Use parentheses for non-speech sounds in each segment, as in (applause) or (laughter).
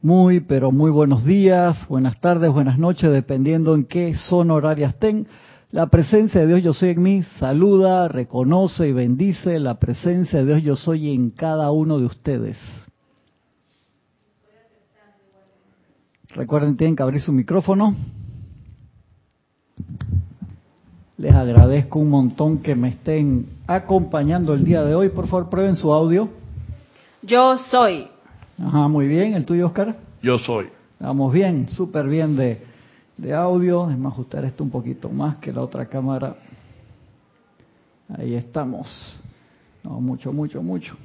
Muy, pero muy buenos días, buenas tardes, buenas noches, dependiendo en qué zona horaria estén. La presencia de Dios yo soy en mí saluda, reconoce y bendice la presencia de Dios yo soy en cada uno de ustedes. Recuerden, tienen que abrir su micrófono. Les agradezco un montón que me estén acompañando el día de hoy. Por favor, prueben su audio. Yo soy. Ajá, muy bien. ¿El tuyo, Oscar? Yo soy. Vamos bien, súper bien de, de audio. Déjame ajustar esto un poquito más que la otra cámara. Ahí estamos. No, mucho, mucho, mucho.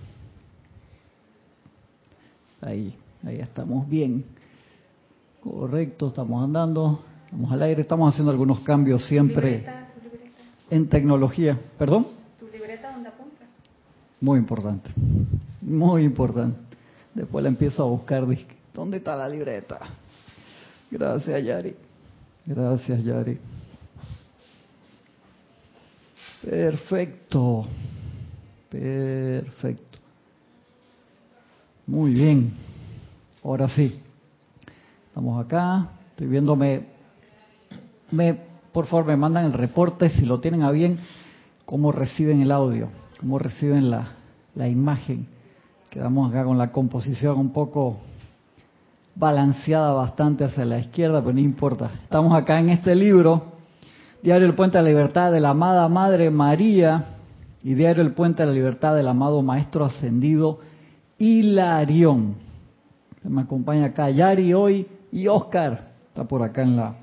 Ahí, ahí estamos bien. Correcto, estamos andando, estamos al aire, estamos haciendo algunos cambios siempre en tecnología. ¿Perdón? ¿Tu libreta dónde apuntas? Muy importante, muy importante. Después la empiezo a buscar, ¿dónde está la libreta? Gracias, Yari. Gracias, Yari. Perfecto. Perfecto. Muy bien. Ahora sí. Estamos acá. Estoy viéndome. Me, por favor, me mandan el reporte si lo tienen a bien. Cómo reciben el audio, cómo reciben la, la imagen. Quedamos acá con la composición un poco balanceada bastante hacia la izquierda, pero no importa. Estamos acá en este libro, Diario El Puente de la Libertad de la amada Madre María y Diario El Puente de la Libertad del amado Maestro Ascendido Hilarión. Me acompaña acá Yari hoy y Oscar está por acá en la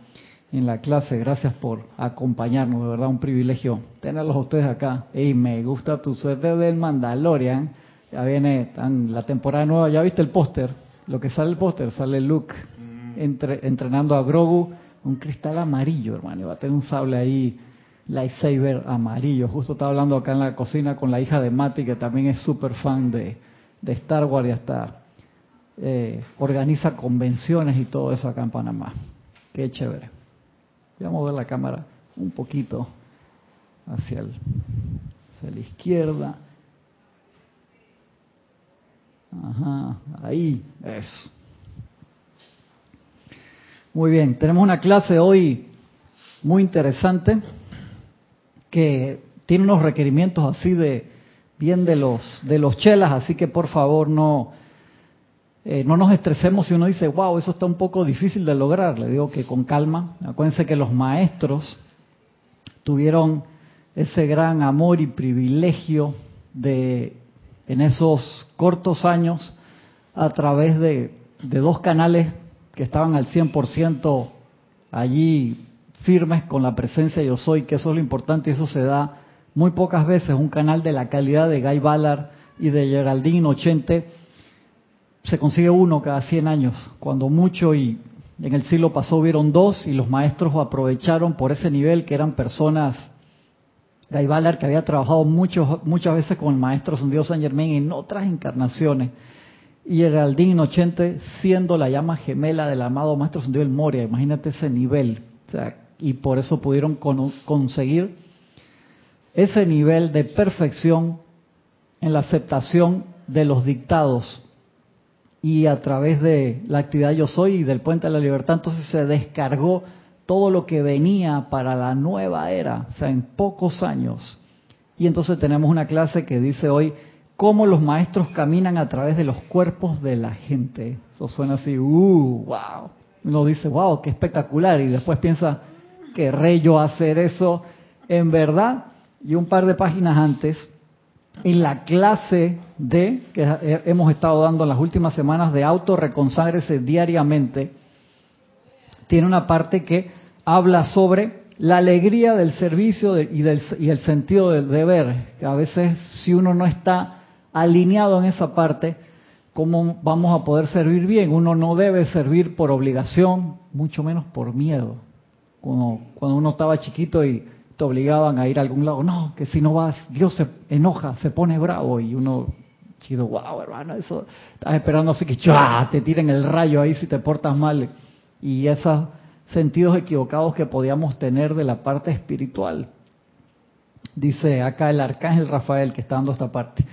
en la clase. Gracias por acompañarnos, de verdad un privilegio tenerlos a ustedes acá. Y me gusta tu suerte del Mandalorian. Ya viene tan, la temporada nueva, ya viste el póster, lo que sale el póster, sale Luke entre, entrenando a Grogu, un cristal amarillo, hermano, va a tener un sable ahí, lightsaber amarillo. Justo estaba hablando acá en la cocina con la hija de Mati, que también es súper fan de, de Star Wars y hasta eh, organiza convenciones y todo eso acá en Panamá. Qué chévere. Voy a mover la cámara un poquito hacia, el, hacia la izquierda. Ajá, ahí, eso. Muy bien, tenemos una clase hoy muy interesante que tiene unos requerimientos así de bien de los de los chelas, así que por favor no eh, no nos estresemos si uno dice, wow, eso está un poco difícil de lograr. Le digo que con calma. Acuérdense que los maestros tuvieron ese gran amor y privilegio de, en esos cortos años, a través de, dos canales que estaban al 100% allí firmes con la presencia yo soy, que eso es lo importante y eso se da muy pocas veces. Un canal de la calidad de Guy Ballard y de Geraldine Ochente se consigue uno cada 100 años, cuando mucho y en el siglo pasado hubieron dos y los maestros aprovecharon por ese nivel que eran personas, Guy Ballard que había trabajado muchos, muchas veces con el maestro Dios San Germain en otras encarnaciones. Y Geraldine 80 siendo la llama gemela del amado maestro Dios el Moria, imagínate ese nivel, y por eso pudieron conseguir ese nivel de perfección en la aceptación de los dictados. Y a través de la actividad Yo Soy y del Puente de la Libertad, entonces se descargó todo lo que venía para la nueva era, o sea, en pocos años. Y entonces tenemos una clase que dice hoy cómo los maestros caminan a través de los cuerpos de la gente. Eso suena así, uh, wow. Uno dice, wow, qué espectacular. Y después piensa, ¿querré yo hacer eso en verdad? Y un par de páginas antes, en la clase de que hemos estado dando en las últimas semanas de autorreconságrese diariamente, tiene una parte que habla sobre la alegría del servicio y, del, y el sentido del deber, que a veces si uno no está alineado en esa parte, ¿cómo vamos a poder servir bien? Uno no debe servir por obligación, mucho menos por miedo. Cuando, cuando uno estaba chiquito y te obligaban a ir a algún lado. No, que si no vas, Dios se enoja, se pone bravo y uno, chido, wow, hermano, eso, estás esperando así que te tiren el rayo ahí si te portas mal. Y esos sentidos equivocados que podíamos tener de la parte espiritual. Dice acá el arcángel Rafael que está dando esta parte.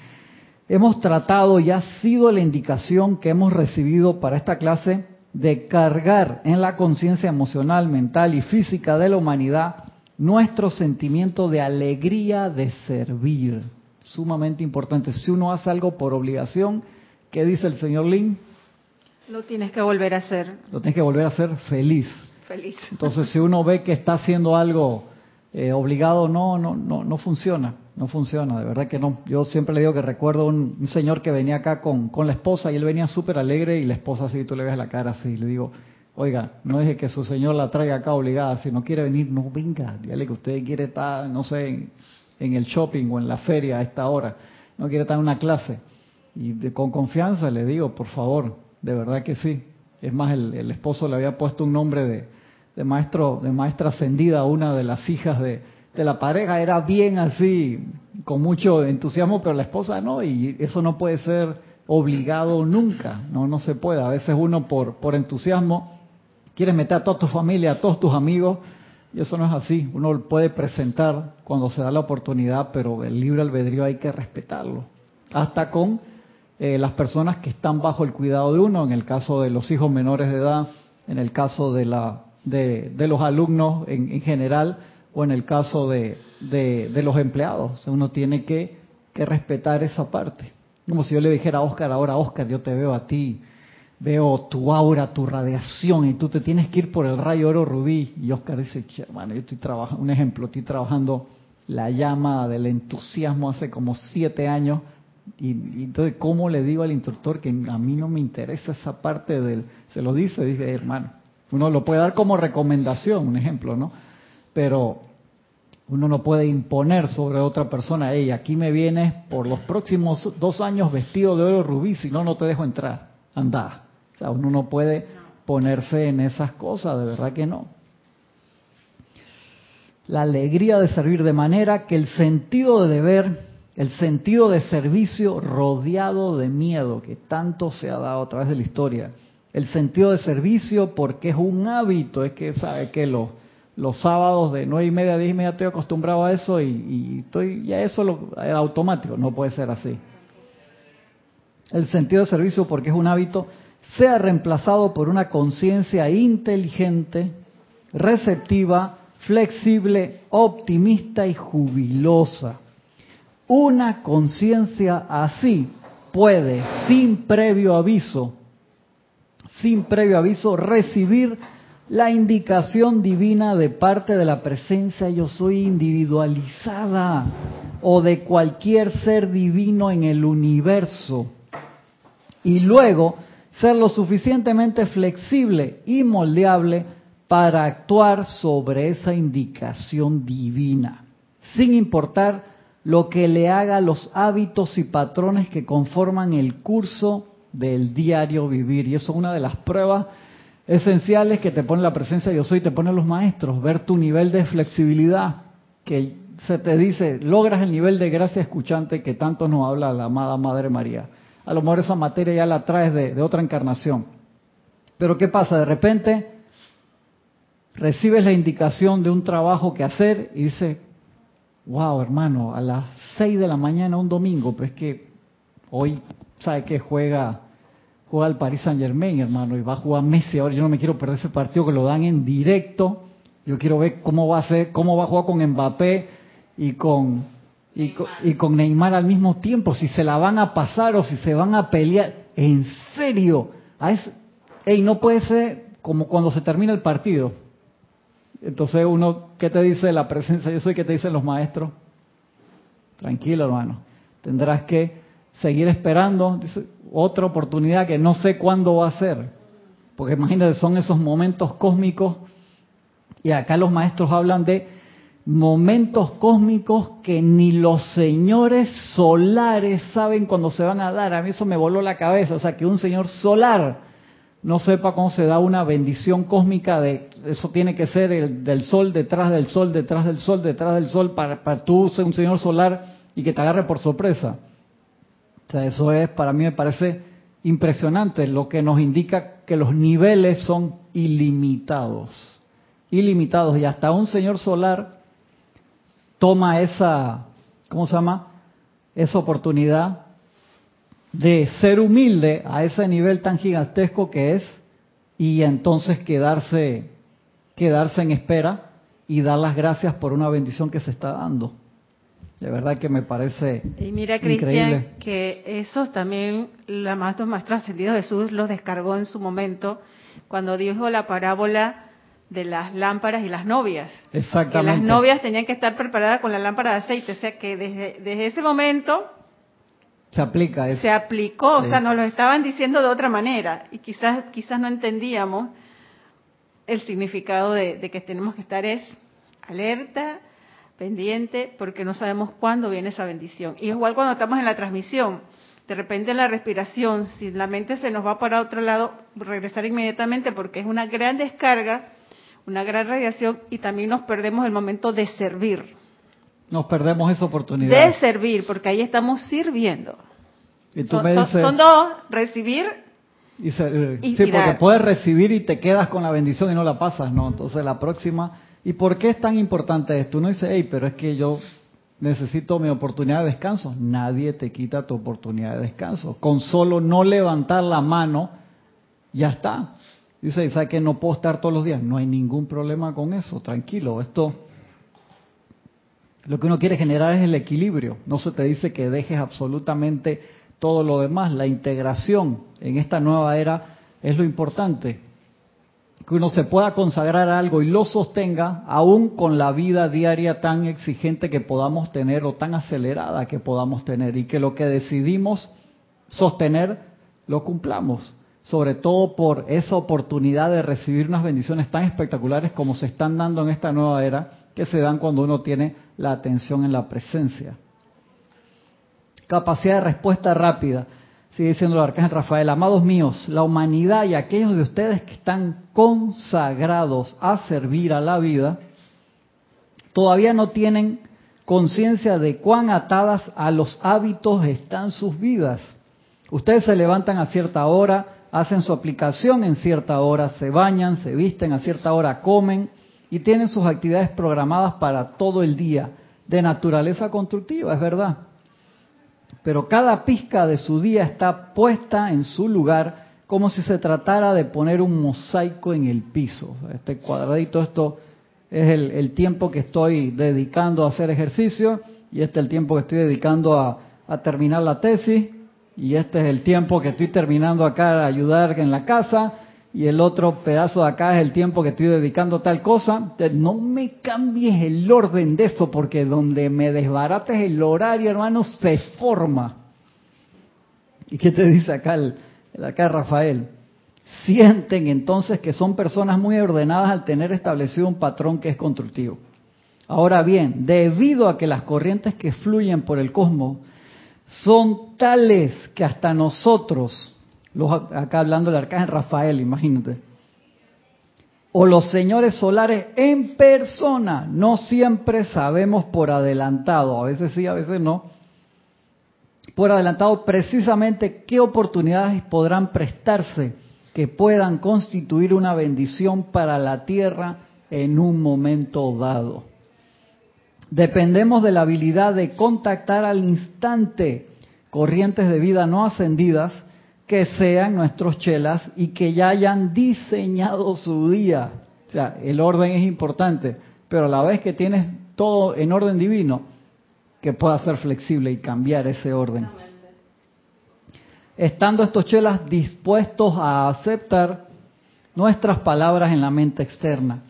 hemos tratado y ha sido la indicación que hemos recibido para esta clase de cargar en la conciencia emocional, mental y física de la humanidad nuestro sentimiento de alegría de servir. Sumamente importante. Si uno hace algo por obligación, ¿qué dice el señor Lin? Lo tienes que volver a hacer. Lo tienes que volver a hacer feliz. Feliz. (laughs) Entonces, si uno ve que está haciendo algo eh, obligado, no, no, no, no funciona. No funciona, de verdad que no. Yo siempre le digo que recuerdo un, un señor que venía acá con, con la esposa y él venía súper alegre y la esposa así, tú le ves la cara así. Le digo, oiga, no deje que su señor la traiga acá obligada. Si no quiere venir, no venga. Dígale que usted quiere estar, no sé, en, el shopping o en la feria a esta hora. No quiere estar en una clase. Y de, con confianza le digo, por favor, de verdad que sí. Es más, el esposo le había puesto un nombre de, de maestro, de maestra ascendida una de las hijas de, de la pareja. Era bien así, con mucho entusiasmo, pero la esposa no, y eso no puede ser obligado nunca. No, no se puede. A veces uno por, por entusiasmo quiere meter a toda tu familia, a todos tus amigos, y eso no es así. Uno puede presentar cuando se da la oportunidad, pero el libre albedrío hay que respetarlo. Hasta con eh, las personas que están bajo el cuidado de uno, en el caso de los hijos menores de edad, en el caso de, la, de, de los alumnos en, en, general, o en el caso de, de, los empleados. Uno tiene que, que, respetar esa parte. Como si yo le dijera a Oscar, ahora Oscar, yo te veo a ti, veo tu aura, tu radiación, y tú te tienes que ir por el rayo oro rubí. Y Oscar dice, bueno, yo estoy trabajando, un ejemplo, estoy trabajando la llama del entusiasmo hace como siete años y, y, entonces, ¿cómo le digo al instructor que a mí no me interesa esa parte del... Se lo dice, dice, hermano, uno lo puede dar como recomendación, un ejemplo, ¿no? Pero uno no puede imponer sobre otra persona, hey, aquí me vienes por los próximos dos años vestido de oro rubí, si no, no te dejo entrar, anda. O sea, uno no puede ponerse en esas cosas, de verdad que no. La alegría de servir de manera que el sentido de deber el sentido de servicio rodeado de miedo que tanto se ha dado a través de la historia. El sentido de servicio porque es un hábito, es que sabe que los, los sábados de nueve y media a diez y media estoy acostumbrado a eso y, y estoy ya eso lo, es automático, no puede ser así. El sentido de servicio porque es un hábito sea reemplazado por una conciencia inteligente, receptiva, flexible, optimista y jubilosa una conciencia así puede, sin previo aviso, sin previo aviso, recibir la indicación divina de parte de la presencia yo soy individualizada o de cualquier ser divino en el universo. Y luego ser lo suficientemente flexible y moldeable para actuar sobre esa indicación divina, sin importar lo que le haga los hábitos y patrones que conforman el curso del diario vivir. Y eso es una de las pruebas esenciales que te pone la presencia de yo soy, te pone los maestros, ver tu nivel de flexibilidad, que se te dice, logras el nivel de gracia escuchante que tanto nos habla la amada Madre María. A lo mejor esa materia ya la traes de, de otra encarnación. Pero ¿qué pasa? De repente recibes la indicación de un trabajo que hacer y dices, wow, hermano, a las 6 de la mañana un domingo, pues que hoy, ¿sabe que juega? Juega el Paris Saint Germain, hermano, y va a jugar Messi ahora. Yo no me quiero perder ese partido que lo dan en directo. Yo quiero ver cómo va a ser, cómo va a jugar con Mbappé y con, y con, y con Neymar al mismo tiempo, si se la van a pasar o si se van a pelear. En serio, a ese, ey, no puede ser como cuando se termina el partido entonces uno, ¿qué te dice la presencia? Yo soy ¿qué te dicen los maestros? Tranquilo, hermano. Tendrás que seguir esperando otra oportunidad que no sé cuándo va a ser. Porque imagínate, son esos momentos cósmicos. Y acá los maestros hablan de momentos cósmicos que ni los señores solares saben cuándo se van a dar. A mí eso me voló la cabeza. O sea, que un señor solar no sepa cómo se da una bendición cósmica de eso tiene que ser el del sol detrás del sol detrás del sol detrás del sol para, para tú ser un señor solar y que te agarre por sorpresa. Eso es para mí me parece impresionante, lo que nos indica que los niveles son ilimitados, ilimitados y hasta un señor solar toma esa, ¿cómo se llama? Esa oportunidad de ser humilde a ese nivel tan gigantesco que es y entonces quedarse quedarse en espera y dar las gracias por una bendición que se está dando. De verdad que me parece y mira, Cristian, que eso también la más más trascendido Jesús los descargó en su momento cuando dijo la parábola de las lámparas y las novias. Exactamente. Que las novias tenían que estar preparadas con la lámpara de aceite, o sea que desde, desde ese momento se aplica eso. Se aplicó, o sea, nos lo estaban diciendo de otra manera y quizás quizás no entendíamos el significado de, de que tenemos que estar es alerta, pendiente, porque no sabemos cuándo viene esa bendición. Y igual cuando estamos en la transmisión, de repente en la respiración, si la mente se nos va para otro lado, regresar inmediatamente porque es una gran descarga, una gran radiación y también nos perdemos el momento de servir. Nos perdemos esa oportunidad. De servir, porque ahí estamos sirviendo. Y tú son, me dices, son, dos, recibir y, servir. y sí, tirar. porque puedes recibir y te quedas con la bendición y no la pasas, ¿no? Entonces la próxima... ¿Y por qué es tan importante esto? Uno dice, hey, pero es que yo necesito mi oportunidad de descanso. Nadie te quita tu oportunidad de descanso. Con solo no levantar la mano, ya está. Dice, ¿sabe que no puedo estar todos los días? No hay ningún problema con eso, tranquilo. Esto, lo que uno quiere generar es el equilibrio. No se te dice que dejes absolutamente todo lo demás. La integración en esta nueva era es lo importante. Que uno se pueda consagrar a algo y lo sostenga, aún con la vida diaria tan exigente que podamos tener o tan acelerada que podamos tener. Y que lo que decidimos sostener, lo cumplamos sobre todo por esa oportunidad de recibir unas bendiciones tan espectaculares como se están dando en esta nueva era, que se dan cuando uno tiene la atención en la presencia. Capacidad de respuesta rápida. Sigue diciendo el arcángel Rafael, amados míos, la humanidad y aquellos de ustedes que están consagrados a servir a la vida, todavía no tienen conciencia de cuán atadas a los hábitos están sus vidas. Ustedes se levantan a cierta hora, hacen su aplicación en cierta hora, se bañan, se visten a cierta hora, comen y tienen sus actividades programadas para todo el día, de naturaleza constructiva, es verdad. Pero cada pizca de su día está puesta en su lugar como si se tratara de poner un mosaico en el piso. Este cuadradito, esto es el, tiempo que estoy dedicando a hacer ejercicio y este es el tiempo que estoy dedicando a, a terminar la tesis y este es el tiempo que estoy terminando acá a ayudar en la casa y el otro pedazo de acá es el tiempo que estoy dedicando a tal cosa. No me cambies el orden de eso porque donde me desbarates el horario, hermano, se forma. ¿Y qué te dice acá, el, acá Rafael? Sienten entonces que son personas muy ordenadas al tener establecido un patrón que es constructivo. Ahora bien, debido a que las corrientes que fluyen por el cosmos son tales que hasta nosotros, los, acá hablando del arcángel Rafael, imagínate, o los señores solares en persona, no siempre sabemos por adelantado, a veces sí, a veces no, por adelantado precisamente qué oportunidades podrán prestarse que puedan constituir una bendición para la tierra en un momento dado. Dependemos de la habilidad de contactar al instante corrientes de vida no ascendidas que sean nuestros chelas y que ya hayan diseñado su día. O sea, el orden es importante, pero a la vez que tienes todo en orden divino, que pueda ser flexible y cambiar ese orden. Estando estos chelas dispuestos a aceptar nuestras palabras en la mente externa.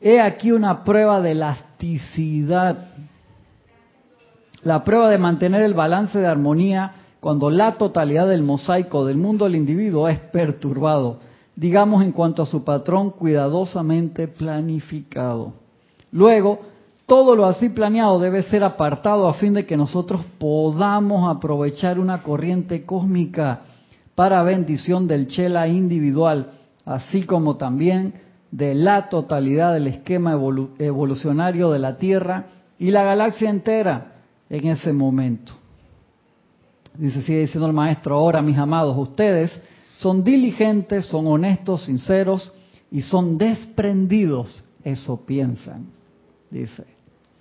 He aquí una prueba de elasticidad. La prueba de mantener el balance de armonía cuando la totalidad del mosaico del mundo del individuo es perturbado, digamos en cuanto a su patrón cuidadosamente planificado. Luego, todo lo así planeado debe ser apartado a fin de que nosotros podamos aprovechar una corriente cósmica para bendición del chela individual, así como también de la totalidad del esquema evolucionario de la Tierra y la galaxia entera en ese momento. Dice, sigue diciendo el maestro, ahora mis amados, ustedes son diligentes, son honestos, sinceros y son desprendidos. Eso piensan, dice.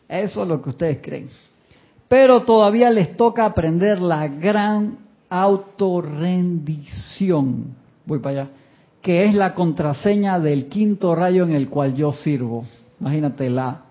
Eso es lo que ustedes creen. Pero todavía les toca aprender la gran autorrendición. Voy para allá. Que es la contraseña del quinto rayo en el cual yo sirvo. Imagínate, la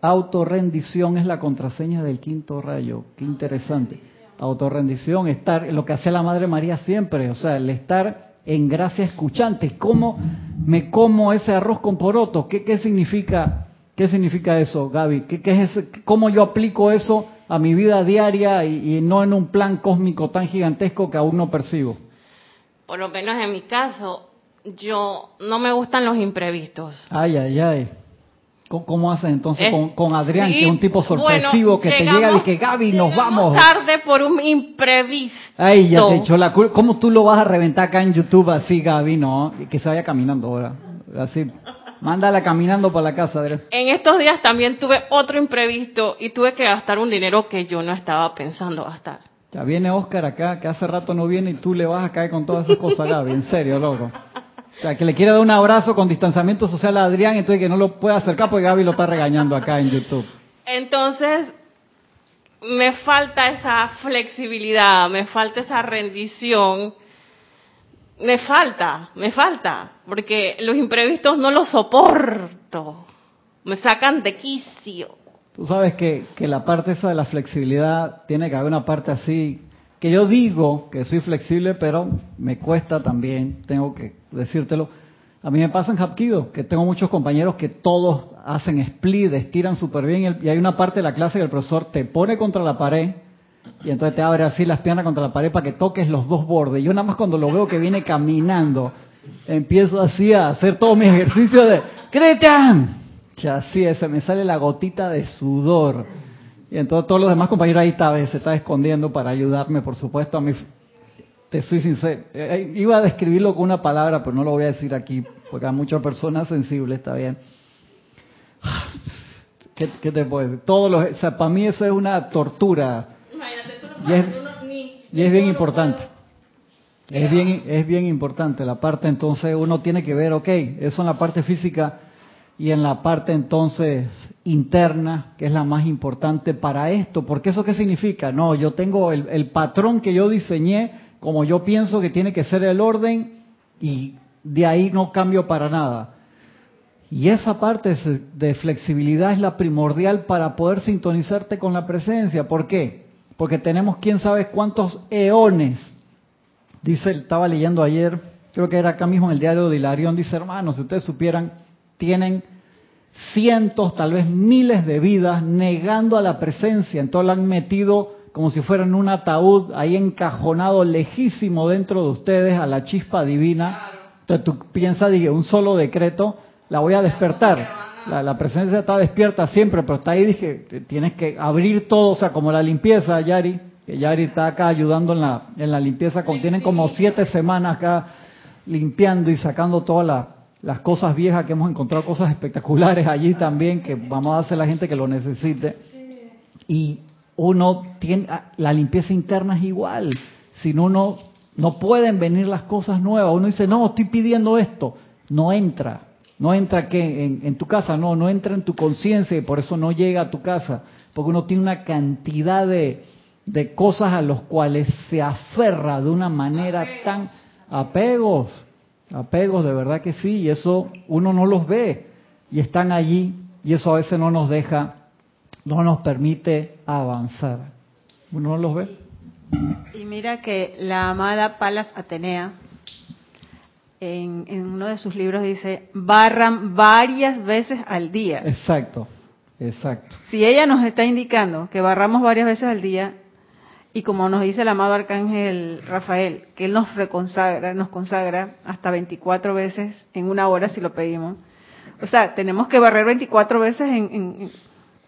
autorrendición es la contraseña del quinto rayo. Qué interesante. Autorrendición, estar, lo que hace la Madre María siempre, o sea, el estar en gracia escuchante. ¿Cómo me como ese arroz con poroto? ¿Qué, qué significa? ¿Qué significa eso, Gaby? ¿Qué, qué es ¿Cómo yo aplico eso a mi vida diaria y, y, no en un plan cósmico tan gigantesco que aún no percibo? Por lo menos en mi caso, yo no me gustan los imprevistos. Ay, ay, ay. ¿Cómo, haces entonces con, con, Adrián, que es un tipo sorpresivo que te llega y que Gaby, nos vamos? tarde por un imprevisto. Ay, ya te echó la culpa. ¿Cómo tú lo vas a reventar acá en YouTube así, Gaby? No, que se vaya caminando ahora. Así. Mándala caminando para la casa, Adrián. En estos días también tuve otro imprevisto y tuve que gastar un dinero que yo no estaba pensando gastar. Ya viene Oscar acá, que hace rato no viene y tú le vas a caer con todas esas cosas, Gaby. En serio, loco. O sea, que le quiere dar un abrazo con distanciamiento social a Adrián, entonces que no lo puede acercar porque Gaby lo está regañando acá en YouTube. Entonces, me falta esa flexibilidad, me falta esa rendición, me falta, me falta, porque los imprevistos no los soporto, me sacan de quicio. Tú sabes que, que la parte esa de la flexibilidad tiene que haber una parte así, que yo digo que soy flexible, pero me cuesta también, tengo que decírtelo. A mí me pasa en Hapkido, que tengo muchos compañeros que todos hacen split, estiran súper bien, y hay una parte de la clase que el profesor te pone contra la pared, y entonces te abre así las piernas contra la pared para que toques los dos bordes. Yo nada más cuando lo veo que viene caminando, empiezo así a hacer todo mi ejercicio de ¡Cretian! Ya así se me sale la gotita de sudor. Y entonces todos los demás compañeros ahí está, se está escondiendo para ayudarme, por supuesto. A mí, te soy sincero, iba a describirlo con una palabra, pero no lo voy a decir aquí, porque hay muchas personas sensibles, está bien. (sighs) ¿Qué, qué te puedo decir? Todos los, o sea, para mí eso es una tortura. Y es, y es bien importante. Es bien, es bien importante la parte, entonces uno tiene que ver, ok, eso en la parte física y en la parte entonces interna, que es la más importante para esto. Porque eso qué significa? No, yo tengo el, patrón que yo diseñé, como yo pienso que tiene que ser el orden, y de ahí no cambio para nada. Y esa parte de flexibilidad es la primordial para poder sintonizarte con la presencia. ¿Por qué? Porque tenemos quién sabe cuántos eones. Dice, estaba leyendo ayer, creo que era acá mismo en el diario de Hilarión, dice, hermanos, si ustedes supieran, tienen cientos, tal vez miles de vidas negando a la presencia. Entonces la han metido como si fuera en un ataúd ahí encajonado lejísimo dentro de ustedes a la chispa divina. Entonces tú piensas, dije, un solo decreto, la voy a despertar. La, presencia está despierta siempre, pero está ahí, dije, tienes que abrir todo, o sea, como la limpieza, Yari, que Yari está acá ayudando en la, en la limpieza, tienen como siete semanas acá limpiando y sacando toda la, las cosas viejas que hemos encontrado, cosas espectaculares allí también, que vamos a hacer a la gente que lo necesite. Y uno tiene, la limpieza interna es igual. Si no, no, no pueden venir las cosas nuevas. Uno dice, no, estoy pidiendo esto. No entra. No entra que en, en, tu casa, no, no entra en tu conciencia y por eso no llega a tu casa. Porque uno tiene una cantidad de, de cosas a los cuales se aferra de una manera tan apegos apegos, de verdad que sí, y eso uno no los ve y están allí y eso a veces no nos deja, no nos permite avanzar. Uno no los ve. Y mira que la amada Palas Atenea en, en uno de sus libros dice, barran varias veces al día. Exacto, exacto. Si ella nos está indicando que barramos varias veces al día, y como nos dice el amado arcángel Rafael, que él nos reconsagra, nos consagra hasta 24 veces en una hora si lo pedimos. O sea, tenemos que barrer 24 veces en, en,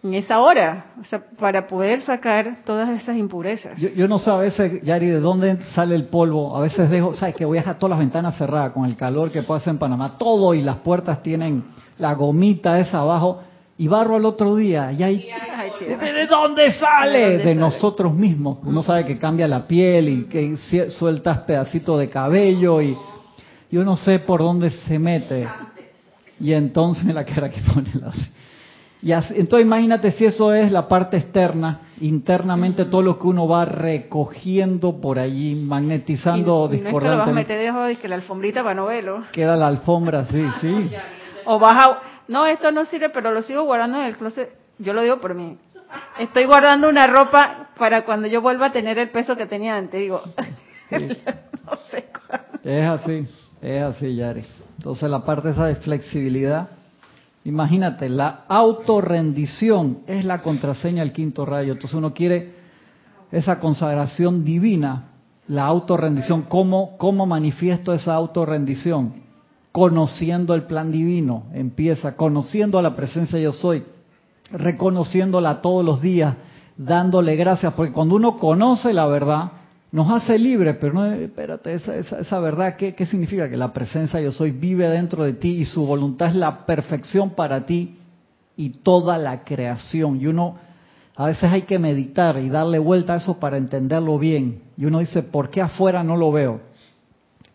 en esa hora, o sea, para poder sacar todas esas impurezas. Yo, yo no sé a veces, Yari, de dónde sale el polvo. A veces dejo, sabes que voy a dejar todas las ventanas cerradas con el calor que puede hacer en Panamá, todo y las puertas tienen la gomita esa abajo y barro al otro día y hay ¿de dónde sale? ¿De, dónde de nosotros mismos. Uno sabe que cambia la piel y que sueltas pedacitos de cabello y yo no sé por dónde se mete. Y entonces la cara que pone la y así, entonces imagínate si eso es la parte externa internamente todo lo que uno va recogiendo por allí, magnetizando y, y no es que lo vas a meter debajo de que la alfombrita para no verlo. Queda la alfombra, sí, sí. O vas a... No, esto no sirve, pero lo sigo guardando en el closet. Yo lo digo por mí. Estoy guardando una ropa para cuando yo vuelva a tener el peso que tenía antes. Digo, (laughs) no sé cuándo. Es así, es así, Yari. Entonces la parte esa de flexibilidad, imagínate, la autorrendición es la contraseña del quinto rayo. Entonces uno quiere esa consagración divina, la autorrendición. ¿Cómo, cómo manifiesto esa autorrendición? Conociendo el plan divino, empieza, conociendo a la presencia yo soy, reconociéndola todos los días, dándole gracias, porque cuando uno conoce la verdad, nos hace libre, pero no, espérate, esa, esa, esa verdad, ¿qué, ¿qué significa? Que la presencia yo soy vive dentro de ti y su voluntad es la perfección para ti y toda la creación. Y uno, a veces hay que meditar y darle vuelta a eso para entenderlo bien. Y uno dice, ¿por qué afuera no lo veo?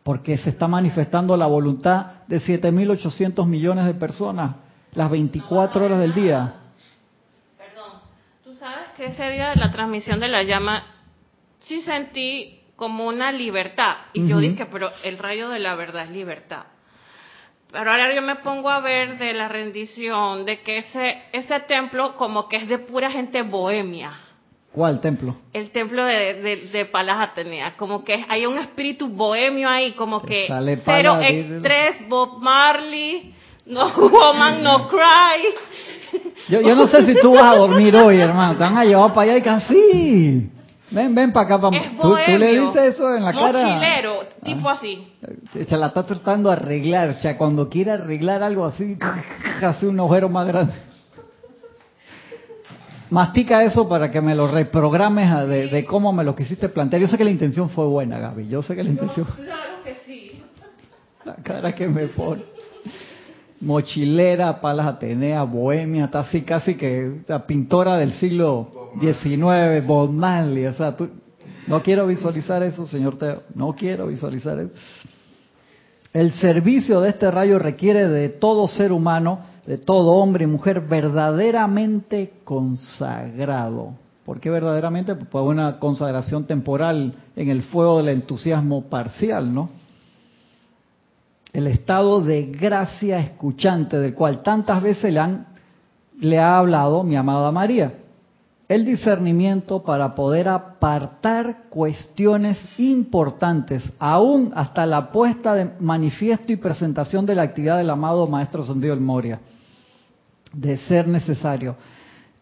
Porque se está manifestando la voluntad de 7.800 millones de personas las 24 horas del día. Que ese día de la transmisión de la llama, sí sentí como una libertad. Y yo dije, pero el rayo de la verdad es libertad. Pero ahora yo me pongo a ver de la rendición, de que ese, ese templo como que es de pura gente bohemia. ¿Cuál templo? El templo de, de, de Palas Atenea, como que hay un espíritu bohemio ahí, como que sale cero estrés, Bob Marley, no (laughs) woman, no cry. Yo, yo no sé si tú vas a dormir hoy, hermano. Te van a llevar para allá y casi. Ven, ven para acá. Es ¿Tú, tú le dices eso en la cara. mochilero, tipo así. Se la está tratando de arreglar. O sea, cuando quiere arreglar algo así, (laughs) hace un agujero más grande. Mastica eso para que me lo reprogrames de, de cómo me lo quisiste plantear. Yo sé que la intención fue buena, Gaby. Yo sé que la intención. Claro que sí. La cara que me pone. Mochilera, Palas Atenea, Bohemia, está así casi que la pintora del siglo XIX, Bob Marley, o sea, no quiero visualizar eso, señor Teo, no quiero visualizar eso. El servicio de este rayo requiere de todo ser humano, de todo hombre y mujer verdaderamente consagrado. ¿Por qué verdaderamente? Pues una consagración temporal en el fuego del entusiasmo parcial, ¿no? El estado de gracia escuchante del cual tantas veces le, han, le ha hablado mi amada María. El discernimiento para poder apartar cuestiones importantes, aún hasta la puesta de manifiesto y presentación de la actividad del amado Maestro Ascendido del Moria, de ser necesario.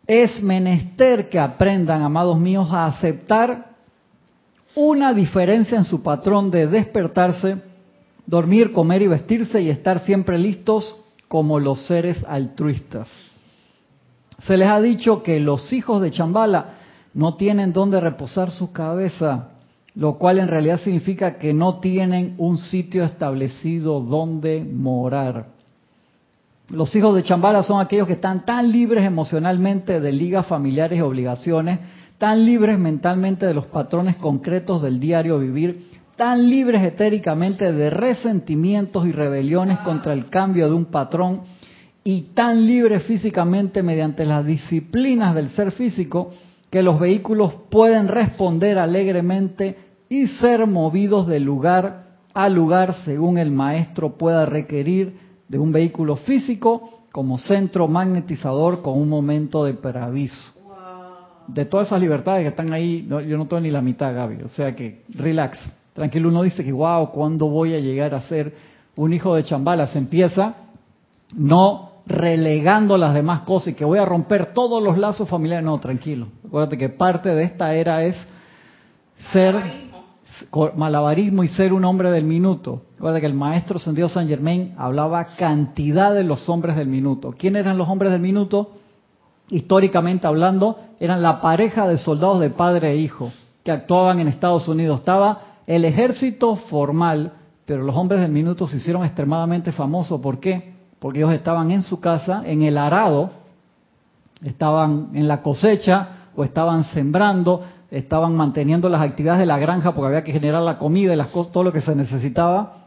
Es menester que aprendan, amados míos, a aceptar una diferencia en su patrón de despertarse dormir, comer y vestirse y estar siempre listos como los seres altruistas. Se les ha dicho que los hijos de Chambala no tienen dónde reposar su cabeza, lo cual en realidad significa que no tienen un sitio establecido donde morar. Los hijos de Chambala son aquellos que están tan libres emocionalmente de ligas familiares y obligaciones, tan libres mentalmente de los patrones concretos del diario vivir, tan libres etéricamente de resentimientos y rebeliones contra el cambio de un patrón y tan libres físicamente mediante las disciplinas del ser físico que los vehículos pueden responder alegremente y ser movidos de lugar a lugar según el maestro pueda requerir de un vehículo físico como centro magnetizador con un momento de preaviso. De todas esas libertades que están ahí, no, yo no tengo ni la mitad, Gaby. O sea que, relax. Tranquilo, uno dice que, wow, ¿cuándo voy a llegar a ser un hijo de chambala? Se empieza no relegando las demás cosas y que voy a romper todos los lazos familiares. No, tranquilo. Acuérdate que parte de esta era es ser malabarismo y ser un hombre del minuto. Acuérdate que el maestro Sendido San Germain hablaba cantidad de los hombres del minuto. ¿Quiénes eran los hombres del minuto? Históricamente hablando, eran la pareja de soldados de padre e hijo que actuaban en Estados Unidos. Estaba el ejército formal, pero los hombres del minuto se hicieron extremadamente famosos. ¿Por qué? Porque ellos estaban en su casa, en el arado, estaban en la cosecha o estaban sembrando, estaban manteniendo las actividades de la granja porque había que generar la comida y las cosas, todo lo que se necesitaba.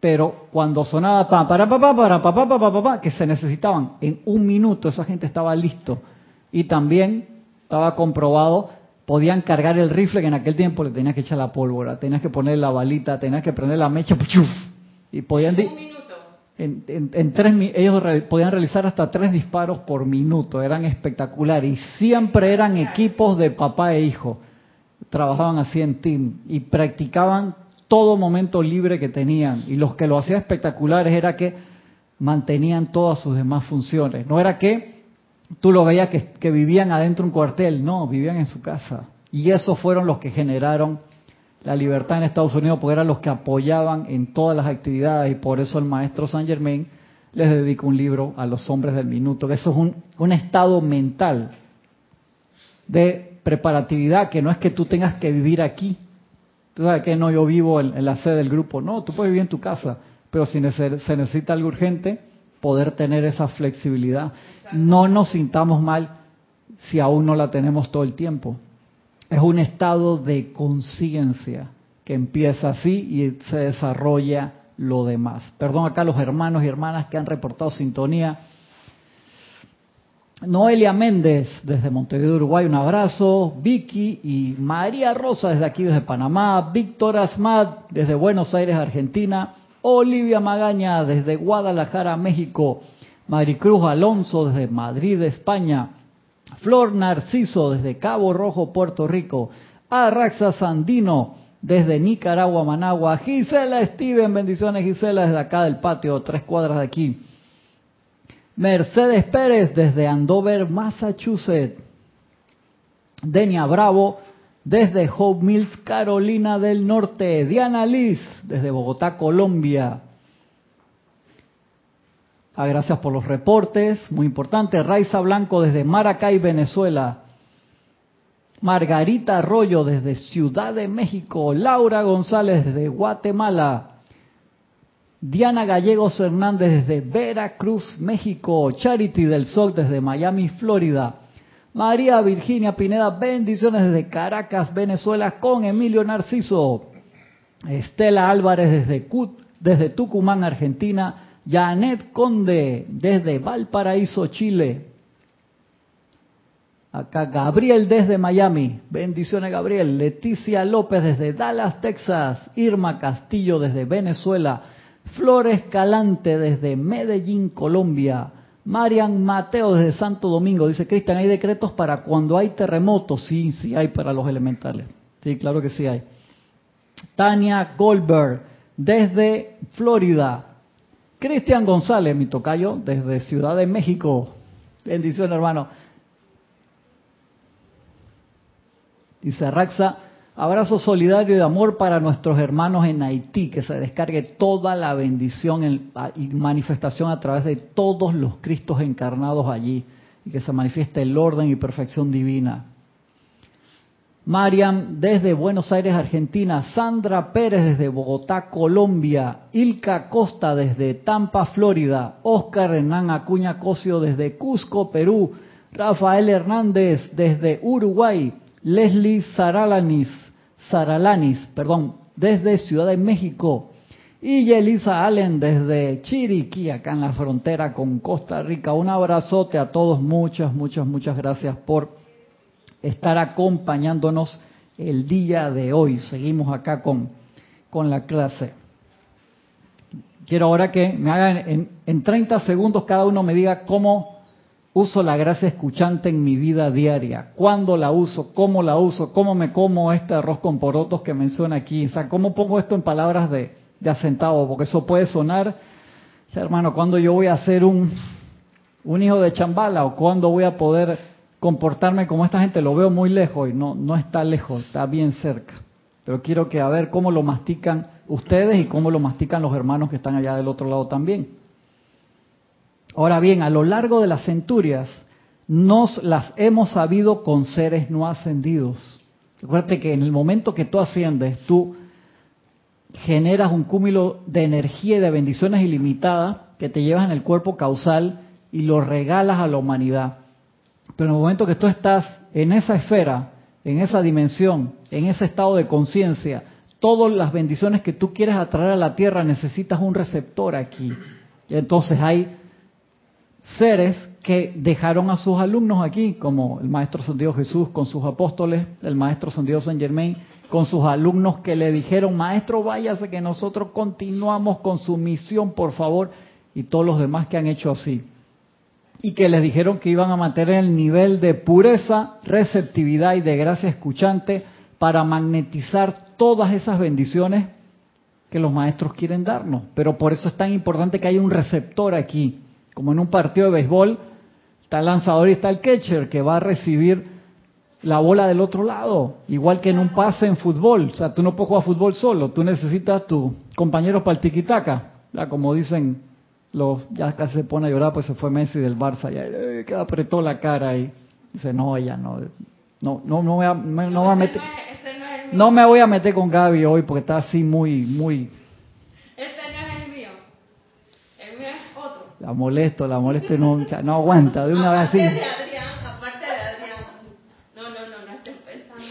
Pero cuando sonaba pa, para, pa, pa, para, pa, pa, pa, pa, pa, pa, que se necesitaban en un minuto, esa gente estaba listo. Y también Estaba comprobado, podían cargar el rifle que en aquel tiempo le tenías que echar la pólvora, tenías que poner la balita, tenías que prender la mecha, ¡puchuf! y podían... En, en, en, tres, ellos re, podían realizar hasta tres disparos por minuto, eran espectaculares y siempre eran equipos de papá e hijo. Trabajaban así en team y practicaban todo momento libre que tenían. Y los que lo hacían espectaculares era que mantenían todas sus demás funciones. No era que tú lo veías que, vivían adentro de un cuartel, no, vivían en su casa. Y esos fueron los que generaron la libertad en Estados Unidos, porque eran los que apoyaban en todas las actividades y por eso el maestro Saint Germain les dedica un libro a los hombres del minuto, que eso es un, estado mental de preparatividad, que no es que tú tengas que vivir aquí, Tú sabes que no, yo vivo en, en, la sede del grupo. No, tú puedes vivir en tu casa, pero si se necesita algo urgente, poder tener esa flexibilidad. No nos sintamos mal si aún no la tenemos todo el tiempo. Es un estado de conciencia que empieza así y se desarrolla lo demás. Perdón acá los hermanos y hermanas que han reportado sintonía. Noelia Méndez desde Montevideo, Uruguay, un abrazo. Vicky y María Rosa desde aquí, desde Panamá. Víctor Asmad desde Buenos Aires, Argentina. Olivia Magaña desde Guadalajara, México. Maricruz Alonso desde Madrid, España. Flor Narciso desde Cabo Rojo, Puerto Rico. Arraxa Sandino desde Nicaragua, Managua. Gisela Steven, bendiciones Gisela desde acá del patio, tres cuadras de aquí. Mercedes Pérez desde Andover, Massachusetts. Denia Bravo desde Hope Mills, Carolina del Norte. Diana Liz desde Bogotá, Colombia. Ah, gracias por los reportes, muy importante. Raiza Blanco desde Maracay, Venezuela. Margarita Arroyo desde Ciudad de México. Laura González desde Guatemala. Diana Gallegos Hernández desde Veracruz, México. Charity del Sol desde Miami, Florida. María Virginia Pineda, bendiciones desde Caracas, Venezuela, con Emilio Narciso. Estela Álvarez desde, Tucumán, Argentina. Janet Conde desde Valparaíso, Chile. Acá Gabriel desde Miami. Bendiciones Gabriel. Leticia López desde Dallas, Texas. Irma Castillo desde Venezuela. Flores Calante desde Medellín, Colombia. Marian Mateo desde Santo Domingo. Dice, Cristian, ¿hay decretos para cuando hay terremotos? Sí, sí hay para los elementales. Sí, claro que sí hay. Tania Goldberg desde Florida. Cristian González, mi tocayo, desde Ciudad de México. Bendición, hermano. Dice Raxa, Abrazo solidario y de amor para nuestros hermanos en Haití, que se descargue toda la bendición y manifestación a través de todos los Cristos encarnados allí y que se manifieste el orden y perfección divina. Mariam desde Buenos Aires, Argentina, Sandra Pérez desde Bogotá, Colombia, Ilka Costa desde Tampa, Florida, Oscar Hernán Acuña Cosio desde Cusco, Perú, Rafael Hernández desde Uruguay, Leslie Saralanis Saralanis, perdón, desde Ciudad de México. Y Yelisa Allen desde Chiriquí, acá en la frontera con Costa Rica. Un abrazote a todos, muchas, muchas, muchas gracias por estar acompañándonos el día de hoy. Seguimos acá con, con la clase. Quiero ahora que me hagan en, en 30 segundos cada uno me diga cómo uso la gracia escuchante en mi vida diaria? ¿Cuándo la uso? ¿Cómo la uso? ¿Cómo me como este arroz con porotos que menciona aquí? O sea, ¿cómo pongo esto en palabras de, de asentado? Porque eso puede sonar, o sea, hermano, ¿cuándo yo voy a ser un, un hijo de chambala? ¿O cuándo voy a poder comportarme como esta gente? Lo veo muy lejos y no, no está lejos, está bien cerca. Pero quiero que a ver cómo lo mastican ustedes y cómo lo mastican los hermanos que están allá del otro lado también. Ahora bien, a lo largo de las centurias nos las hemos sabido con seres no ascendidos. Recuerda que en el momento que tú asciendes, tú generas un cúmulo de energía y de bendiciones ilimitadas que te llevas en el cuerpo causal y lo regalas a la humanidad. Pero en el momento que tú estás en esa esfera, en esa dimensión, en ese estado de conciencia, todas las bendiciones que tú quieres atraer a la tierra necesitas un receptor aquí. Entonces hay seres que dejaron a sus alumnos aquí, como el Maestro Santiago Jesús con sus apóstoles, el Maestro Santiago San Germain con sus alumnos que le dijeron, Maestro, váyase que nosotros continuamos con su misión, por favor, y todos los demás que han hecho así. Y que les dijeron que iban a mantener el nivel de pureza, receptividad y de gracia escuchante para magnetizar todas esas bendiciones que los maestros quieren darnos. Pero por eso es tan importante que haya un receptor aquí. Como en un partido de béisbol, está el lanzador y está el catcher que va a recibir la bola del otro lado. Igual que en un pase en fútbol. O sea, tú no puedes jugar fútbol solo. Tú necesitas tu compañero para el tiquitaca. Como dicen los, ya casi se pone a llorar, pues se fue Messi del Barça. Ya eh, que apretó la cara ahí. Dice, no, ella no. No, no, no voy a, no, voy a meter. No me voy a meter con Gaby hoy porque está así muy, muy... Este no es el mío. El mío es otro. La molesto, la molesto y no, no aguanta. De una vez así. de Adrián, aparte de Adrián. No, no, no, no estoy pensando.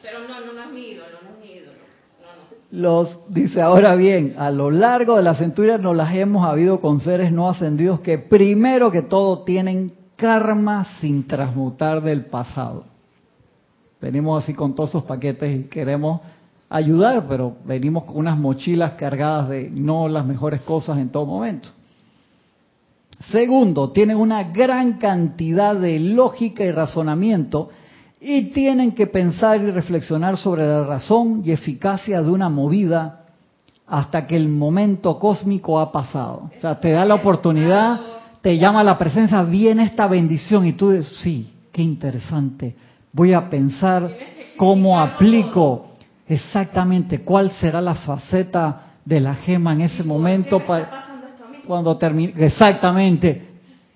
Pero no, no, no es mi ídolo, no es mi ídolo. No, no. Los, dice ahora bien, a lo largo de las centurias nos las hemos habido con seres no ascendidos que primero que todo tienen karma sin transmutar del pasado. Venimos así con todos esos paquetes y queremos ayudar, pero venimos con unas mochilas cargadas de no las mejores cosas en todo momento. Segundo, tienen una gran cantidad de lógica y razonamiento y tienen que pensar y reflexionar sobre la razón y eficacia de una movida hasta que el momento cósmico ha pasado. O sea, te da la oportunidad, te llama la presencia, viene esta bendición y tú dices, sí, qué interesante voy a pensar cómo aplico exactamente cuál será la faceta de la gema en ese momento para cuando termine exactamente.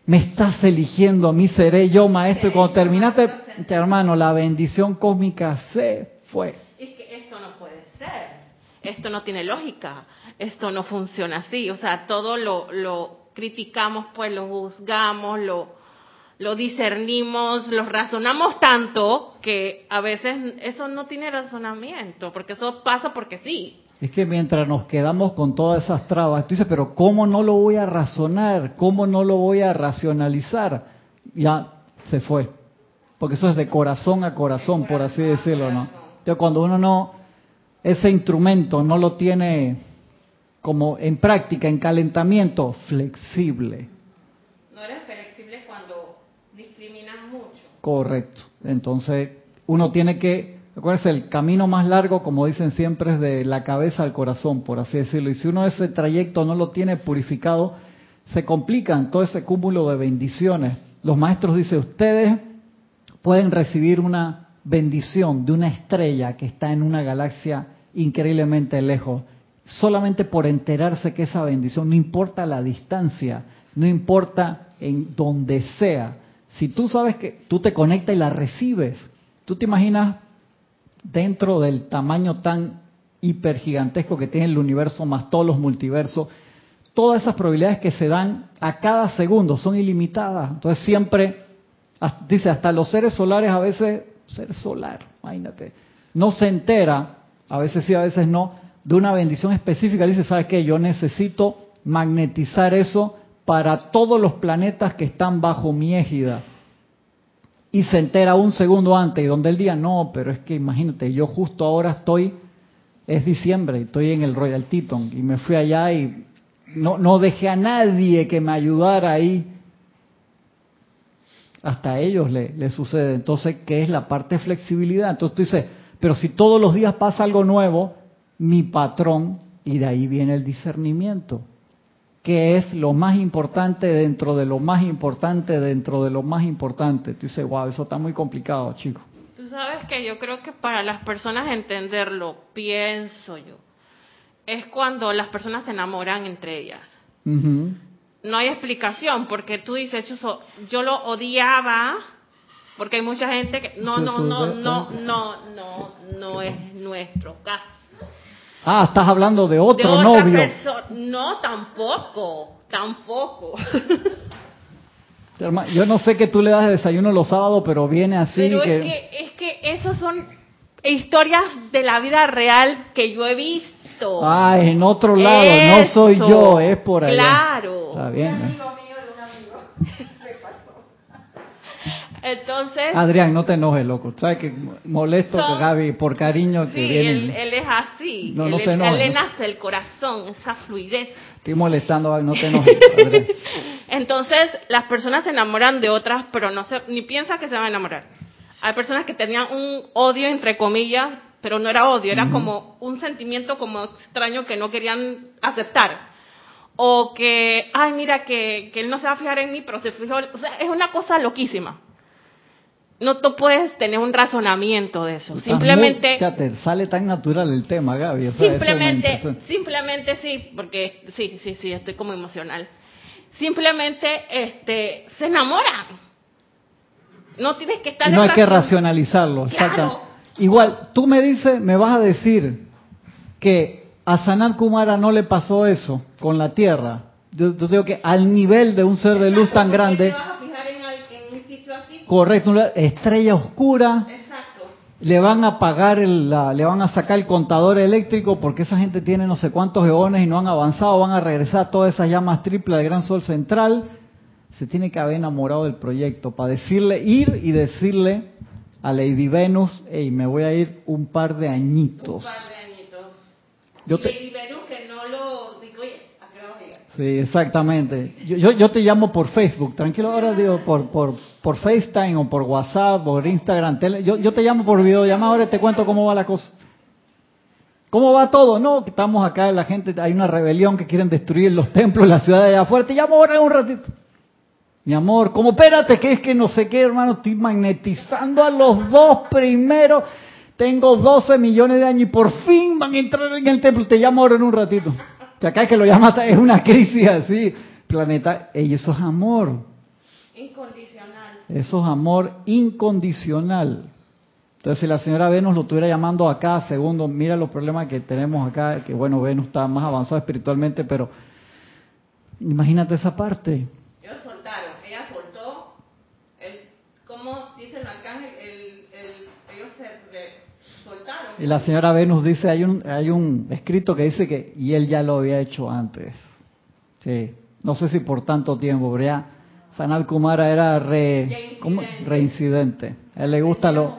Me estás eligiendo a mí seré yo maestro. Y cuando terminaste hermano la bendición cósmica se fue. Es que esto no puede ser. Esto no tiene lógica. Esto no funciona así. O sea todo lo, lo criticamos pues lo juzgamos lo lo discernimos, lo razonamos tanto que a veces eso no tiene razonamiento, porque eso pasa porque sí. Es que mientras nos quedamos con todas esas trabas, tú dices, pero ¿cómo no lo voy a razonar? ¿Cómo no lo voy a racionalizar? Ya se fue. Porque eso es de corazón a corazón, por así decirlo, ¿no? Entonces, cuando uno no, ese instrumento no lo tiene como en práctica, en calentamiento, flexible Correcto. Entonces, uno tiene que, acuérdense, el camino más largo, como dicen siempre, es de la cabeza al corazón, por así decirlo. Y si uno ese trayecto no lo tiene purificado, se complican todo ese cúmulo de bendiciones. Los maestros dicen, ustedes pueden recibir una bendición de una estrella que está en una galaxia increíblemente lejos, solamente por enterarse que esa bendición, no importa la distancia, no importa en donde sea, si tú sabes que tú te conectas y la recibes, tú te imaginas dentro del tamaño tan hipergigantesco que tiene el universo más todos los multiversos, todas esas probabilidades que se dan a cada segundo son ilimitadas. Entonces siempre, dice, hasta los seres solares a veces, ser solar, imagínate, no se entera, a veces sí, a veces no, de una bendición específica. Dice, ¿sabes qué? Yo necesito magnetizar eso para todos los planetas que están bajo mi égida. Y se entera un segundo antes y donde el día, no, pero es que imagínate, yo justo ahora estoy, es diciembre, estoy en el Royal Teton y me fui allá y no, no dejé a nadie que me ayudara ahí. Hasta a ellos le, le sucede. Entonces, ¿qué es la parte de flexibilidad? Entonces tú dices, pero si todos los días pasa algo nuevo, mi patrón, y de ahí viene el discernimiento que es lo más importante dentro de lo más importante dentro de lo más importante. Tú dices, wow, eso está muy complicado, chico. Tú sabes que yo creo que para las personas entenderlo, pienso yo, es cuando las personas se enamoran entre ellas. No hay explicación, porque tú dices, yo lo odiaba, porque hay mucha gente que no, no, no, no, no, no, no es nuestro caso. Ah, estás hablando de otro novio. No, tampoco, tampoco. (laughs) Yo no sé que tú le das de desayuno los sábados, pero viene así. Pero Es, que, es que esos son historias de la vida real que yo he visto. Ah, en otro lado, no soy yo, es por ahí. Claro. Está bien. Un amigo mío de un amigo. Entonces, Adrián, no te enojes, loco. Sabes que molesto Son- Gaby por cariño que sí, viene. él, él es así. No, no él, se es- enoje, él le no se- nace el corazón, esa fluidez. Estoy molestando, Gaby, no te enojes. Adrián. (laughs) Entonces, las personas se enamoran de otras, pero no se, ni piensan que se van a enamorar. Hay personas que tenían un odio, entre comillas, pero no era odio, era como un sentimiento como extraño que no querían aceptar. O que, ay, mira, que, que él no se va a fijar en mí, pero se fijó. O sea, es una cosa loquísima. No tú puedes tener un razonamiento de eso. Estás Simplemente. muy- o sea, te sale tan natural el tema, Gaby. o sea, Simplemente, simplemente sí, porque sí, sí, sí, estoy como emocional. Simplemente, este, se enamoran. No tienes que estar. Y no hay que racionalizarlo, Claro. exacto. Igual, tú me dices, me vas a decir que a Sanat Kumara no le pasó eso con la Tierra. Yo, yo digo que al nivel de un ser de luz tan ¿por qué grande, te vas a fijar en, al- en un sitio así? Correcto, una estrella oscura, Exacto. le van a pagar, el, la- le van a sacar el contador eléctrico porque esa gente tiene no sé cuántos eones y no han avanzado, van a regresar todas esas llamas triples del gran sol central. Se tiene que haber enamorado del proyecto para decirle, ir y decirle a Lady Venus, hey, me voy a ir un par de Un añitos. par de añitos. Yo y te- Lady Venus que no lo digo, oye, ¿a qué hora vas a llegar? Sí, exactamente. Yo, yo, yo te llamo por Facebook, tranquilo, ahora digo por, por, por FaceTime o por WhatsApp, por Instagram, tele- yo, yo te llamo por videollamada, ahora te cuento cómo va la cosa. ¿Cómo va todo? No, estamos acá, la gente, hay una rebelión que quieren destruir los templos, la ciudad de allá afuera, te llamo ahora un ratito. Mi amor, como espérate, que es que no sé qué, hermano, estoy magnetizando a los dos primero. Tengo 12 millones de años y por fin van a entrar en el templo. Te llamo ahora en un ratito. Sea, acá es que lo llamas, es una crisis así. Planeta, y eso es amor. Incondicional. Eso es amor incondicional. Entonces, si la señora Venus lo estuviera llamando acá, segundo, mira los problemas que tenemos acá, que bueno, Venus está más avanzado espiritualmente, pero imagínate esa parte. Ellos soltaron, ella soltó, el, ¿cómo dice el arcángel? El, el, ellos se re- soltaron. Y la señora Venus dice, hay un, hay un escrito que dice que, y él ya lo había hecho antes. Sí, no sé si por tanto tiempo, pero ya Sanat Kumara era re, ¿cómo? Reincidente. reincidente. A él le gusta lo,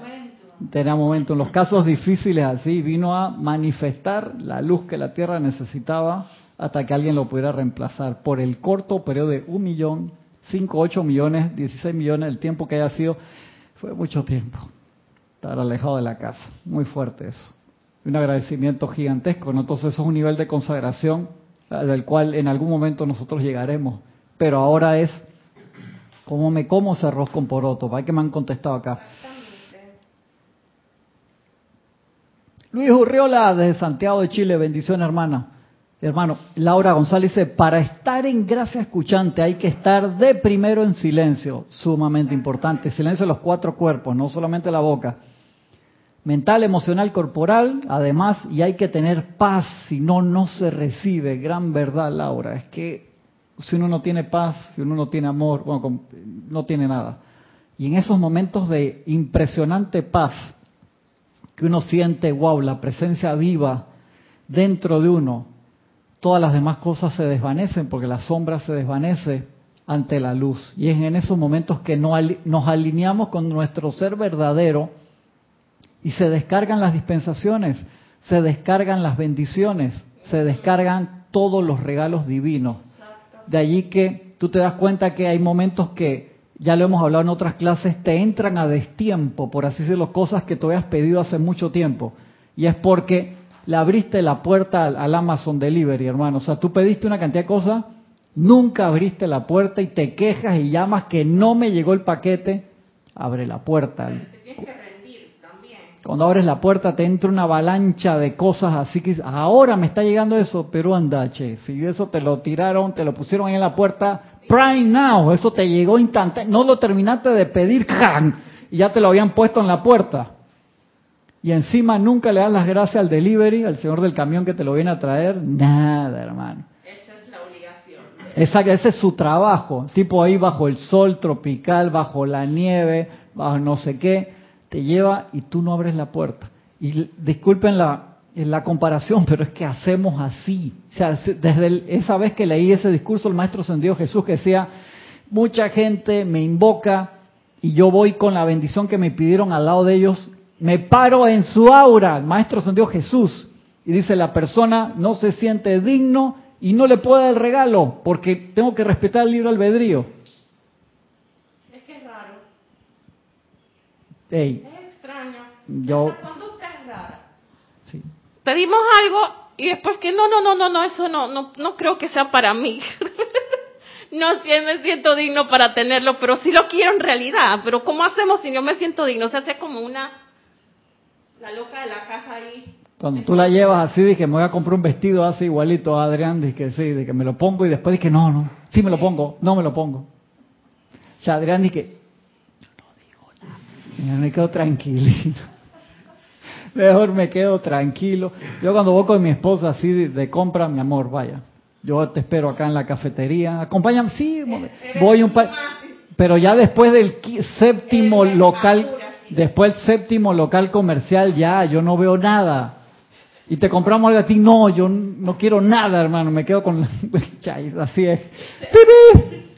tenía momento. En los casos difíciles así, vino a manifestar la luz que la Tierra necesitaba hasta que alguien lo pudiera reemplazar por el corto periodo de un millón, cinco, ocho millones, dieciséis millones, el tiempo que haya sido, fue mucho tiempo. Estar alejado de la casa, muy fuerte eso. Un agradecimiento gigantesco, ¿no? Entonces eso es un nivel de consagración del cual en algún momento nosotros llegaremos. Pero ahora es, ¿cómo me como ese arroz con poroto? ¿Para que me han contestado acá? Luis Urriola desde Santiago de Chile, bendición hermana. Hermano, Laura González dice, para estar en gracia escuchante hay que estar de primero en silencio, sumamente importante. Silencio de los cuatro cuerpos, no solamente la boca. Mental, emocional, corporal, además, y hay que tener paz, si no, no se recibe. Gran verdad, Laura, es que si uno no tiene paz, si uno no tiene amor, bueno, no tiene nada. Y en esos momentos de impresionante paz, que uno siente, wow, la presencia viva dentro de uno, todas las demás cosas se desvanecen porque la sombra se desvanece ante la luz. Y es en esos momentos que nos alineamos con nuestro ser verdadero y se descargan las dispensaciones, se descargan las bendiciones, se descargan todos los regalos divinos. De allí que tú te das cuenta que hay momentos que, ya lo hemos hablado en otras clases, te entran a destiempo, por así decirlo, cosas que tú habías pedido hace mucho tiempo. Y es porque le abriste la puerta al, Amazon Delivery, hermano. O sea, tú pediste una cantidad de cosas, nunca abriste la puerta y te quejas y llamas que no me llegó el paquete. Abre la puerta. Te tienes que rendir también. Cuando abres la puerta te entra una avalancha de cosas así que ahora me está llegando eso, pero anda, che, si eso te lo tiraron, te lo pusieron ahí en la puerta, prime now, eso te llegó instantáneo, no lo terminaste de pedir, y ya te lo habían puesto en la puerta. Y encima nunca le das las gracias al delivery, al señor del camión que te lo viene a traer, nada, hermano. Esa es la obligación. Exacto, ese es su trabajo. Tipo ahí bajo el sol tropical, bajo la nieve, bajo no sé qué, te lleva y tú no abres la puerta. Y disculpen la, la comparación, (laughs) pero es que hacemos así. O sea, se- desde esa vez que leí ese discurso, el Maestro Ascendido Jesús que decía, mucha gente me invoca y yo voy con la bendición que me pidieron al lado de ellos, me paro en su aura, el Maestro Santiago Jesús, y dice, la persona no se siente digno y no le puedo dar el regalo porque tengo que respetar el libre albedrío. Es que es raro. Ey, Es extraño. yo, sí. Pedimos algo y después que no, no, no, no, no, eso no, no, no creo que sea para mí. (laughs) no si me siento digno para tenerlo, pero sí lo quiero en realidad. Pero ¿cómo hacemos si no me siento digno? Se hace como una, la loca de la casa ahí. Cuando tú la llevas así, que me voy a comprar un vestido así igualito a Adrián, de que sí, de que me lo pongo y después de que no, no, sí me lo pongo, no me lo pongo. O sea, Adrián digo me quedo tranquilito. Mejor me quedo tranquilo. Yo cuando voy con mi esposa así de, de compra, mi amor, vaya. Yo te espero acá en la cafetería. Acompáñame, sí, voy un par. Pero ya después del séptimo local, después del séptimo local comercial, ya, yo no veo nada. Y te compramos algo a ti, no, yo no quiero nada, hermano, me quedo con... la- (laughs) así es.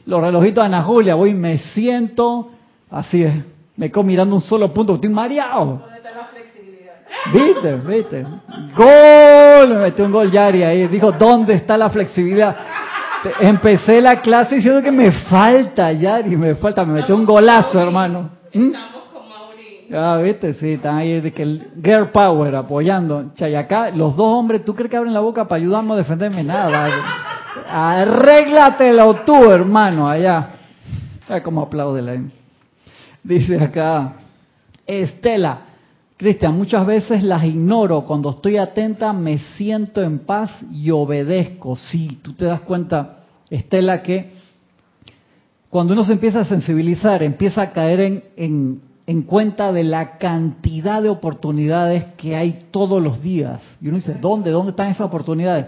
Los relojitos de Ana Julia, voy, me siento, así es. Me quedo mirando un solo punto, estoy mareado. ¿Viste? ¿Viste? ¡Gol! Me metió un gol Yari ahí. Dijo, ¿dónde está la flexibilidad? Empecé la clase diciendo que me falta, Yari, me falta. Me metió un golazo, hermano. ¿Mm? Estamos con Mauri. Ah, ¿viste? Sí, están ahí de que el Girl Power apoyando. Chayacá, los dos hombres, ¿tú crees que abren la boca para ayudarme a defenderme? Nada. Arréglatelo tú, hermano, allá. ¿Sabes cómo aplaude la Dice acá, Estela, Cristian, muchas veces las ignoro. Cuando estoy atenta me siento en paz y obedezco. Sí, tú te das cuenta, Estela, que cuando uno se empieza a sensibilizar, empieza a caer en, en, en cuenta de la cantidad de oportunidades que hay todos los días. Y uno dice, ¿dónde? ¿Dónde están esas oportunidades?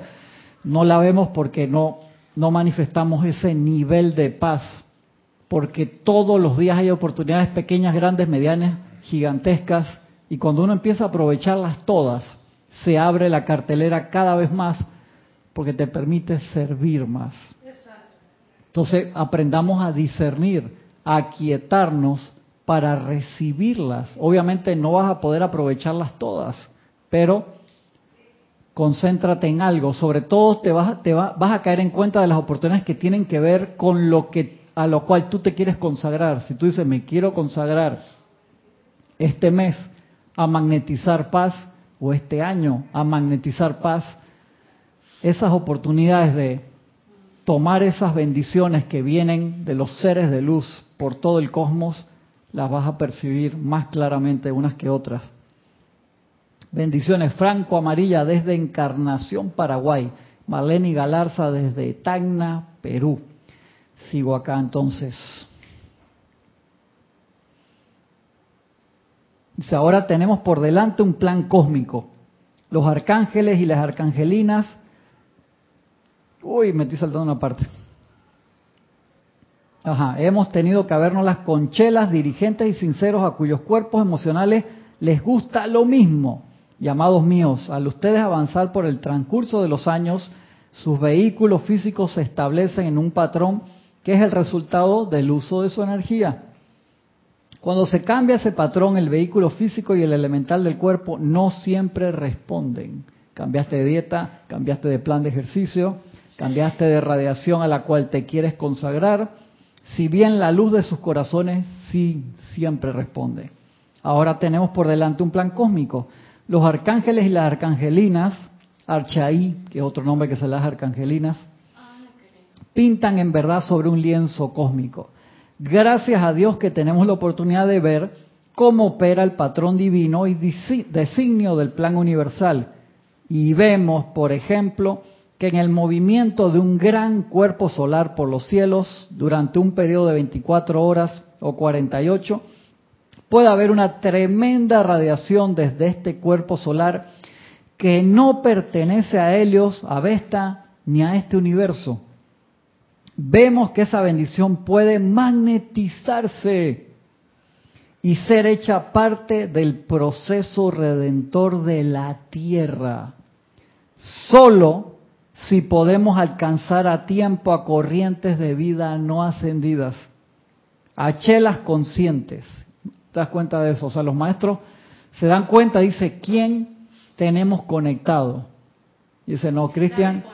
No la vemos porque no, no manifestamos ese nivel de paz. Porque todos los días hay oportunidades pequeñas, grandes, medianas, gigantescas. Y cuando uno empieza a aprovecharlas todas, se abre la cartelera cada vez más porque te permite servir más. Entonces aprendamos a discernir, a aquietarnos para recibirlas. Obviamente no vas a poder aprovecharlas todas, pero concéntrate en algo. Sobre todo te vas, a- te va- vas a caer en cuenta de las oportunidades que tienen que ver con lo que a lo cual tú te quieres consagrar. Si tú dices me quiero consagrar este mes a magnetizar paz o este año a magnetizar paz, esas oportunidades de tomar esas bendiciones que vienen de los seres de luz por todo el cosmos, las vas a percibir más claramente unas que otras. Bendiciones, Franco Amarilla desde Encarnación, Paraguay. Marlene Galarza desde Tacna, Perú. Sigo acá entonces. Dice, ahora tenemos por delante un plan cósmico. Los arcángeles y las arcangelinas Uy, me estoy saltando una parte. Ajá, hemos tenido que habernos las conchelas, dirigentes y sinceros a cuyos cuerpos emocionales les gusta lo mismo. Llamados míos, al ustedes avanzar por el transcurso de los años, sus vehículos físicos se establecen en un patrón que es el resultado del uso de su energía. Cuando se cambia ese patrón, el vehículo físico y el elemental del cuerpo no siempre responden. Cambiaste de dieta, cambiaste de plan de ejercicio, cambiaste de radiación a la cual te quieres consagrar. Si bien la luz de sus corazones sí siempre responde. Ahora tenemos por delante un plan cósmico. Los arcángeles y las arcangelinas, Archaí, que es otro nombre que se a arcangelinas, pintan en verdad sobre un lienzo cósmico. Gracias a Dios que tenemos la oportunidad de ver cómo opera el patrón divino y designio del plan universal. Y vemos, por ejemplo, que en el movimiento de un gran cuerpo solar por los cielos durante un periodo de 24 horas o 48, puede haber una tremenda radiación desde este cuerpo solar que no pertenece a Helios, a Vesta, ni a este universo. Vemos que esa bendición puede magnetizarse y ser hecha parte del proceso redentor de la tierra. Solo si podemos alcanzar a tiempo a corrientes de vida no ascendidas, a chelas conscientes. ¿Te das cuenta de eso? O sea, los maestros se dan cuenta, dice, ¿quién tenemos conectado? Dice, no, Cristian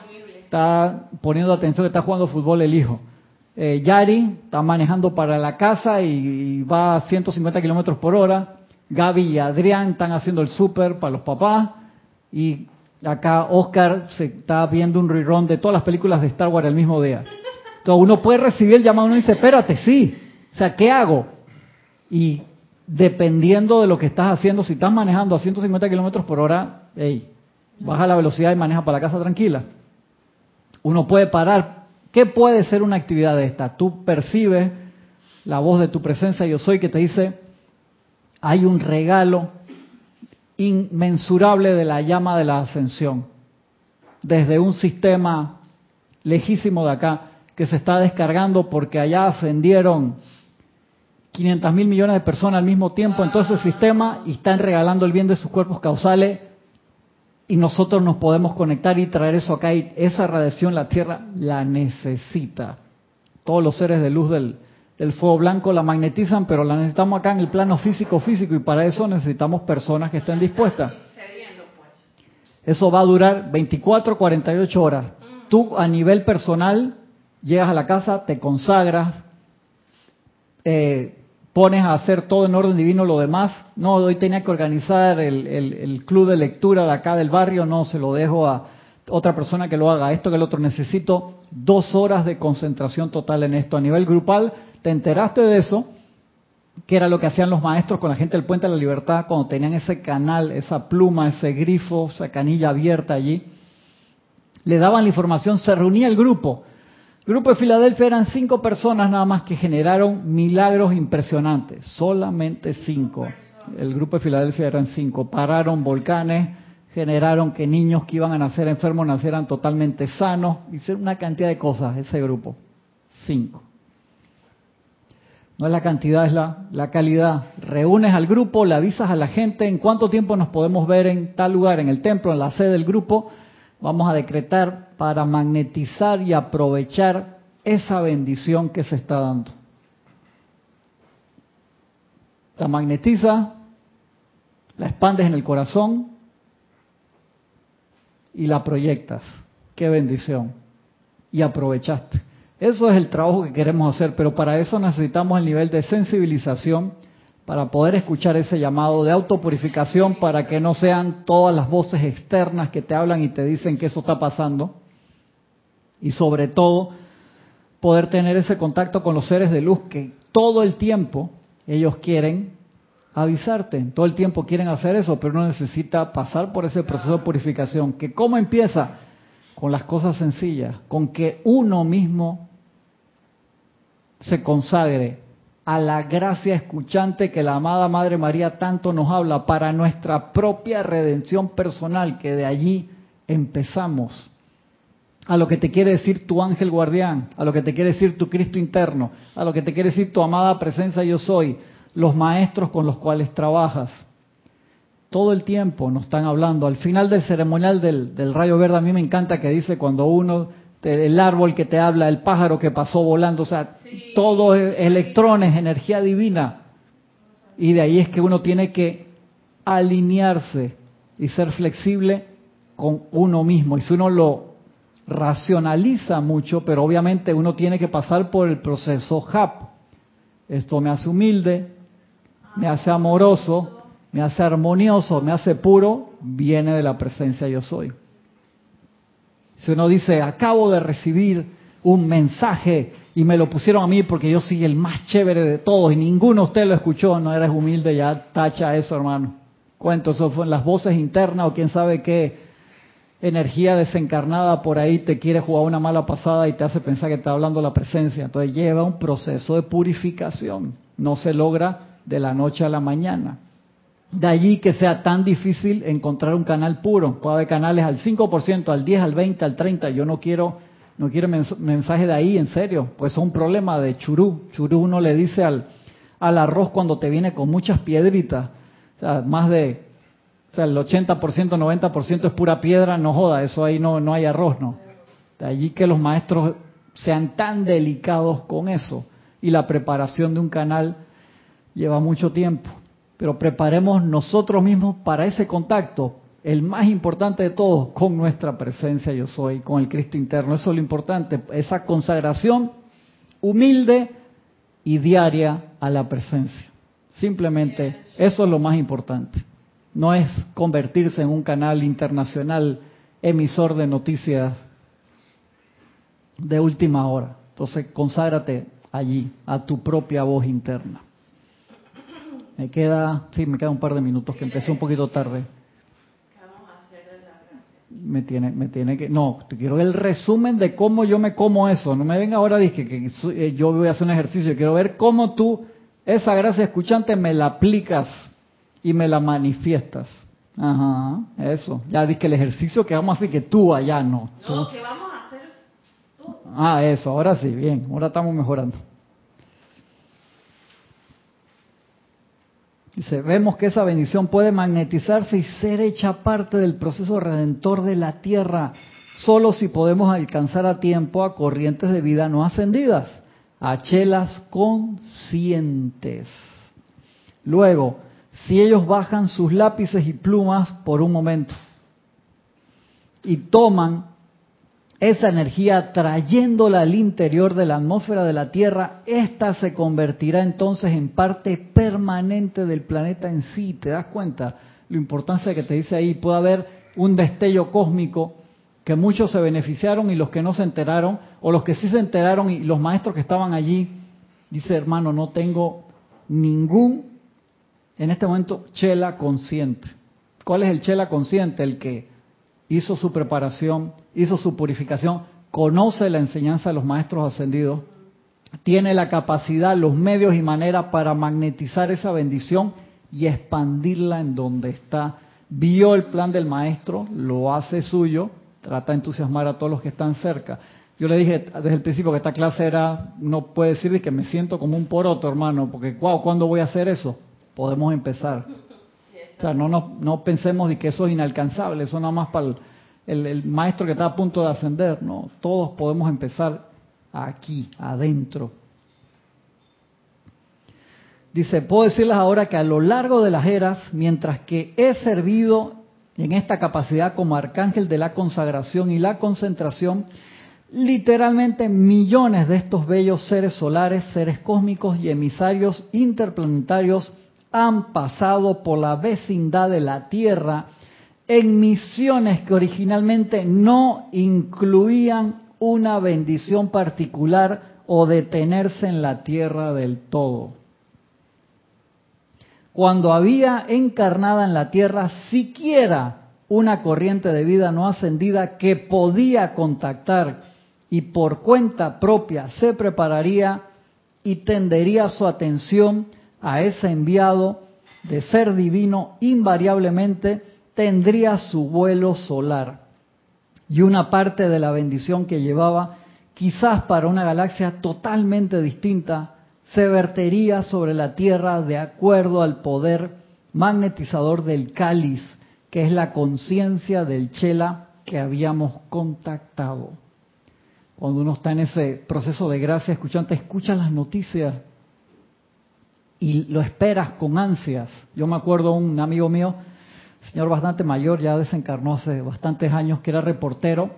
está poniendo atención está jugando fútbol el hijo. Eh, Yari está manejando para la casa y, va a 150 kilómetros por hora. Gaby y Adrián están haciendo el súper para los papás. Y acá Oscar se está viendo un rerun de todas las películas de Star Wars el mismo día. Entonces uno puede recibir el llamado y dice, espérate, sí. O sea, ¿qué hago? Y dependiendo de lo que estás haciendo, si estás manejando a 150 kilómetros por hora, hey, baja la velocidad y maneja para la casa tranquila. Uno puede parar. ¿Qué puede ser una actividad de esta? Tú percibes la voz de tu presencia, yo soy, que te dice, hay un regalo inmensurable de la llama de la ascensión, desde un sistema lejísimo de acá, que se está descargando porque allá ascendieron 500 mil millones de personas al mismo tiempo en todo ese sistema y están regalando el bien de sus cuerpos causales y nosotros nos podemos conectar y traer eso acá y esa radiación la Tierra la necesita. Todos los seres de luz del, fuego blanco la magnetizan, pero la necesitamos acá en el plano físico físico y para eso necesitamos personas que estén dispuestas. Eso va a durar 24, 48 horas. Tú a nivel personal llegas a la casa, te consagras, eh, pones a hacer todo en orden divino lo demás. No, hoy tenía que organizar el, club de lectura de acá del barrio, no, se lo dejo a otra persona que lo haga. Esto que el otro necesito dos horas de concentración total en esto. A nivel grupal, ¿te enteraste de eso? que era lo que hacían los maestros con la gente del Puente de la Libertad cuando tenían ese canal, esa pluma, ese grifo, esa canilla abierta allí. Le daban la información, se reunía el grupo el grupo de Filadelfia eran cinco personas nada más que generaron milagros impresionantes, solamente cinco. El grupo de Filadelfia eran cinco, pararon volcanes, generaron que niños que iban a nacer enfermos nacieran totalmente sanos, hicieron una cantidad de cosas ese grupo, cinco. No es la cantidad, es la, la calidad. Reúnes al grupo, le avisas a la gente en cuánto tiempo nos podemos ver en tal lugar, en el templo, en la sede del grupo, vamos a decretar para magnetizar y aprovechar esa bendición que se está dando. La magnetiza, la expandes en el corazón y la proyectas. Qué bendición. Y aprovechaste. Eso es el trabajo que queremos hacer, pero para eso necesitamos el nivel de sensibilización para poder escuchar ese llamado de autopurificación para que no sean todas las voces externas que te hablan y te dicen que eso está pasando. Y sobre todo, poder tener ese contacto con los seres de luz que todo el tiempo ellos quieren avisarte, todo el tiempo quieren hacer eso, pero uno necesita pasar por ese proceso de purificación. ¿Que ¿Cómo empieza? Con las cosas sencillas, con que uno mismo se consagre a la gracia escuchante que la amada Madre María tanto nos habla para nuestra propia redención personal, que de allí empezamos. A lo que te quiere decir tu ángel guardián, a lo que te quiere decir tu Cristo interno, a lo que te quiere decir tu amada presencia yo soy, los maestros con los cuales trabajas. Todo el tiempo nos están hablando. Al final del ceremonial del, del rayo verde, a mí me encanta que dice cuando uno el árbol que te habla, el pájaro que pasó volando, o sea, todo es electrones, energía divina. Y de ahí es que uno tiene que alinearse y ser flexible con uno mismo. Y si uno lo racionaliza mucho, pero obviamente uno tiene que pasar por el proceso HAP. Esto me hace humilde, me hace amoroso, me hace armonioso, me hace puro, viene de la presencia yo soy. Si uno dice, acabo de recibir un mensaje y me lo pusieron a mí porque yo soy el más chévere de todos y ninguno de ustedes lo escuchó, no eres humilde, ya tacha eso, hermano. Cuento, eso fue en las voces internas o quién sabe qué energía desencarnada por ahí te quiere jugar una mala pasada y te hace pensar que está hablando la presencia. Entonces lleva un proceso de purificación. No se logra de la noche a la mañana. De allí que sea tan difícil encontrar un canal puro. Puede haber canales al 5%, al 10, al 20, al 30. Yo no quiero no quiero mensaje de ahí, en serio. Pues es un problema de churú. Churú uno le dice al, al arroz cuando te viene con muchas piedritas. O sea, más de, o sea, el 80%, 90% es pura piedra, no joda, eso ahí no, no hay arroz, ¿no? De allí que los maestros sean tan delicados con eso. Y la preparación de un canal lleva mucho tiempo. Pero preparemos nosotros mismos para ese contacto, el más importante de todos, con nuestra presencia yo soy, con el Cristo interno. Eso es lo importante, esa consagración humilde y diaria a la presencia. Simplemente eso es lo más importante. No es convertirse en un canal internacional emisor de noticias de última hora. Entonces, conságrate allí, a tu propia voz interna. Me queda, sí, me queda un par de minutos que empecé un poquito tarde. Me tiene, me tiene que, no, te quiero el resumen de cómo yo me como eso. No me venga ahora dije que, que yo voy a hacer un ejercicio. Quiero ver cómo tú esa gracia escuchante me la aplicas y me la manifiestas. Ajá, eso. Ya dije que el ejercicio que vamos a hacer que tú allá no. No, que vamos a hacer tú. Ah, eso, ahora sí, bien, ahora estamos mejorando. Dice, vemos que esa bendición puede magnetizarse y ser hecha parte del proceso redentor de la tierra, solo si podemos alcanzar a tiempo a corrientes de vida no ascendidas, a chelas conscientes. Luego, si ellos bajan sus lápices y plumas por un momento y toman esa energía trayéndola al interior de la atmósfera de la Tierra, esta se convertirá entonces en parte permanente del planeta en sí. ¿Te das cuenta? Lo importante que te dice ahí, puede haber un destello cósmico que muchos se beneficiaron y los que no se enteraron, o los que sí se enteraron y los maestros que estaban allí, dice hermano, no tengo ningún en este momento chela consciente. ¿Cuál es el chela consciente? El que hizo su preparación, hizo su purificación, conoce la enseñanza de los maestros ascendidos, tiene la capacidad, los medios y maneras para magnetizar esa bendición y expandirla en donde está. Vio el plan del maestro, lo hace suyo, trata de entusiasmar a todos los que están cerca. Yo le dije desde el principio que esta clase era, no puede decir que me siento como un poroto, hermano, porque wow, ¿cuándo voy a hacer eso? podemos empezar. O sea, no, no, no pensemos de que eso es inalcanzable, eso nada más para el, el, maestro que está a punto de ascender, no, todos podemos empezar aquí, adentro. Dice, puedo decirles ahora que a lo largo de las eras, mientras que he servido en esta capacidad como arcángel de la consagración y la concentración, literalmente millones de estos bellos seres solares, seres cósmicos y emisarios interplanetarios han pasado por la vecindad de la Tierra en misiones que originalmente no incluían una bendición particular o detenerse en la Tierra del todo. Cuando había encarnada en la Tierra siquiera una corriente de vida no ascendida que podía contactar y por cuenta propia se prepararía y tendería su atención a ese enviado de ser divino, invariablemente tendría su vuelo solar. Y una parte de la bendición que llevaba, quizás para una galaxia totalmente distinta, se vertería sobre la Tierra de acuerdo al poder magnetizador del cáliz, que es la conciencia del chela que habíamos contactado. Cuando uno está en ese proceso de gracia escuchante, escucha las noticias y lo esperas con ansias. Yo me acuerdo un amigo mío, señor bastante mayor, ya desencarnó hace bastantes años, que era reportero,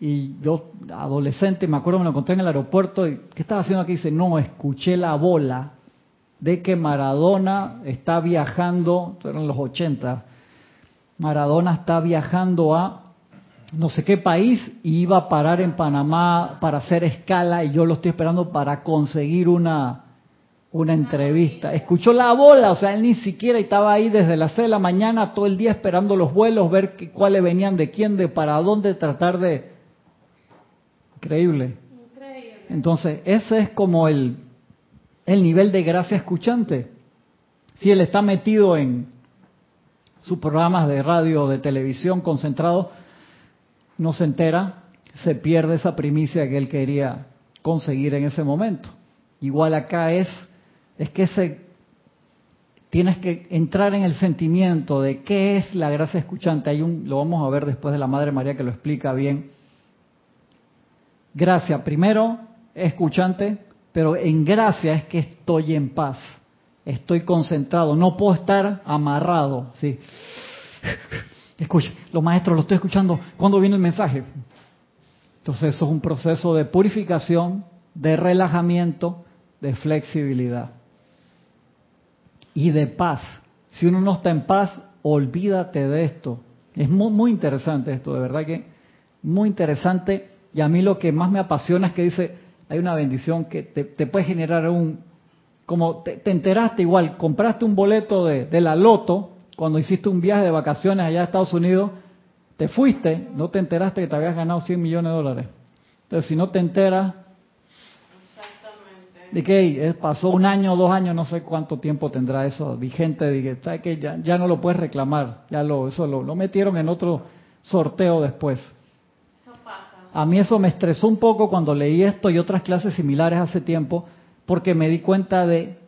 y yo, adolescente, me acuerdo, me lo encontré en el aeropuerto, y ¿qué estaba haciendo aquí? Dice, no, escuché la bola de que Maradona está viajando, eran los 80, Maradona está viajando a no sé qué país y iba a parar en Panamá para hacer escala y yo lo estoy esperando para conseguir una una entrevista. Escuchó la bola, o sea, él ni siquiera estaba ahí desde las 6 de la mañana todo el día esperando los vuelos, ver cuáles venían de quién, de para dónde, tratar de... Increíble. Increíble. Entonces, ese es como el, el nivel de gracia escuchante. Si él está metido en sus programas de radio o de televisión concentrado, no se entera, se pierde esa primicia que él quería conseguir en ese momento. Igual acá es es que se, tienes que entrar en el sentimiento de qué es la gracia escuchante. Hay un, lo vamos a ver después de la Madre María que lo explica bien. gracia, primero escuchante, pero en gracia es que estoy en paz, estoy concentrado, no puedo estar amarrado, ¿sí? (laughs) Escuche, los maestros, lo estoy escuchando, ¿cuándo viene el mensaje? Entonces eso es un proceso de purificación, de relajamiento, de flexibilidad y de paz. Si uno no está en paz, olvídate de esto. Es muy, interesante esto, de verdad que muy interesante. Y a mí lo que más me apasiona es que dice, hay una bendición que te, puede generar un, como te, enteraste igual, compraste un boleto de, de la loto cuando hiciste un viaje de vacaciones allá a Estados Unidos, te fuiste, no te enteraste que te habías ganado 100 millones de dólares. Entonces, si no te enteras, de que eh, pasó un año, dos años, no sé cuánto tiempo tendrá eso vigente, de que, que ya, ya, no lo puedes reclamar, ya lo, eso lo, lo, metieron en otro sorteo después. Eso pasa. A mí eso me estresó un poco cuando leí esto y otras clases similares hace tiempo, porque me di cuenta de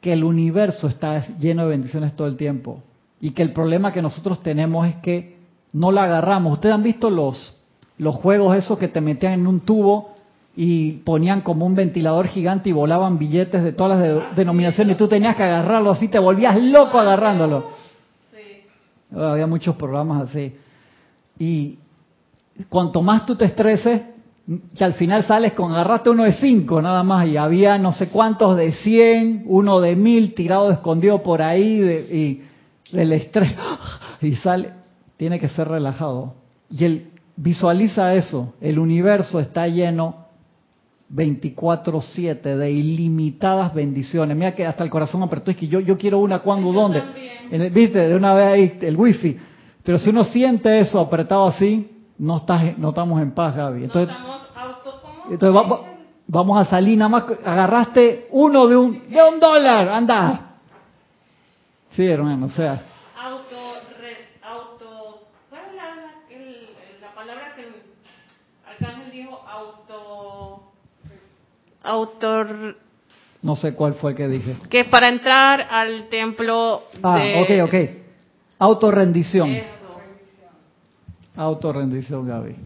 que el universo está lleno de bendiciones todo el tiempo y que el problema que nosotros tenemos es que no la agarramos. Ustedes han visto los, los juegos esos que te metían en un tubo y ponían como un ventilador gigante y volaban billetes de todas las denominaciones y tú tenías que agarrarlo así, te volvías loco agarrándolo. Sí. Había muchos programas así. Y cuanto más tú te estreses, que al final sales con agarraste uno de cinco nada más y había no sé cuántos de cien, uno de mil tirado escondido por ahí y del estrés y sale, tiene que ser relajado. Y él visualiza eso, el universo está lleno 24/7 de ilimitadas bendiciones. Mira que hasta el corazón apretó, es que yo, yo quiero una cuando, ¿dónde? Viste, de una vez ahí el wifi. Pero si uno siente eso apretado así, no, estás, no estamos en paz, Gaby. Entonces, entonces vamos a salir, nada más agarraste uno de un, de un dólar, anda. Sí, hermano, o sea. Auto, auto, ¿cuál es la, la palabra que el Arcángel dijo? Auto autor no sé cuál fue el que dije. Que para entrar al templo ah, ok, ok. Autorrendición. Eso. Autorrendición, Gaby.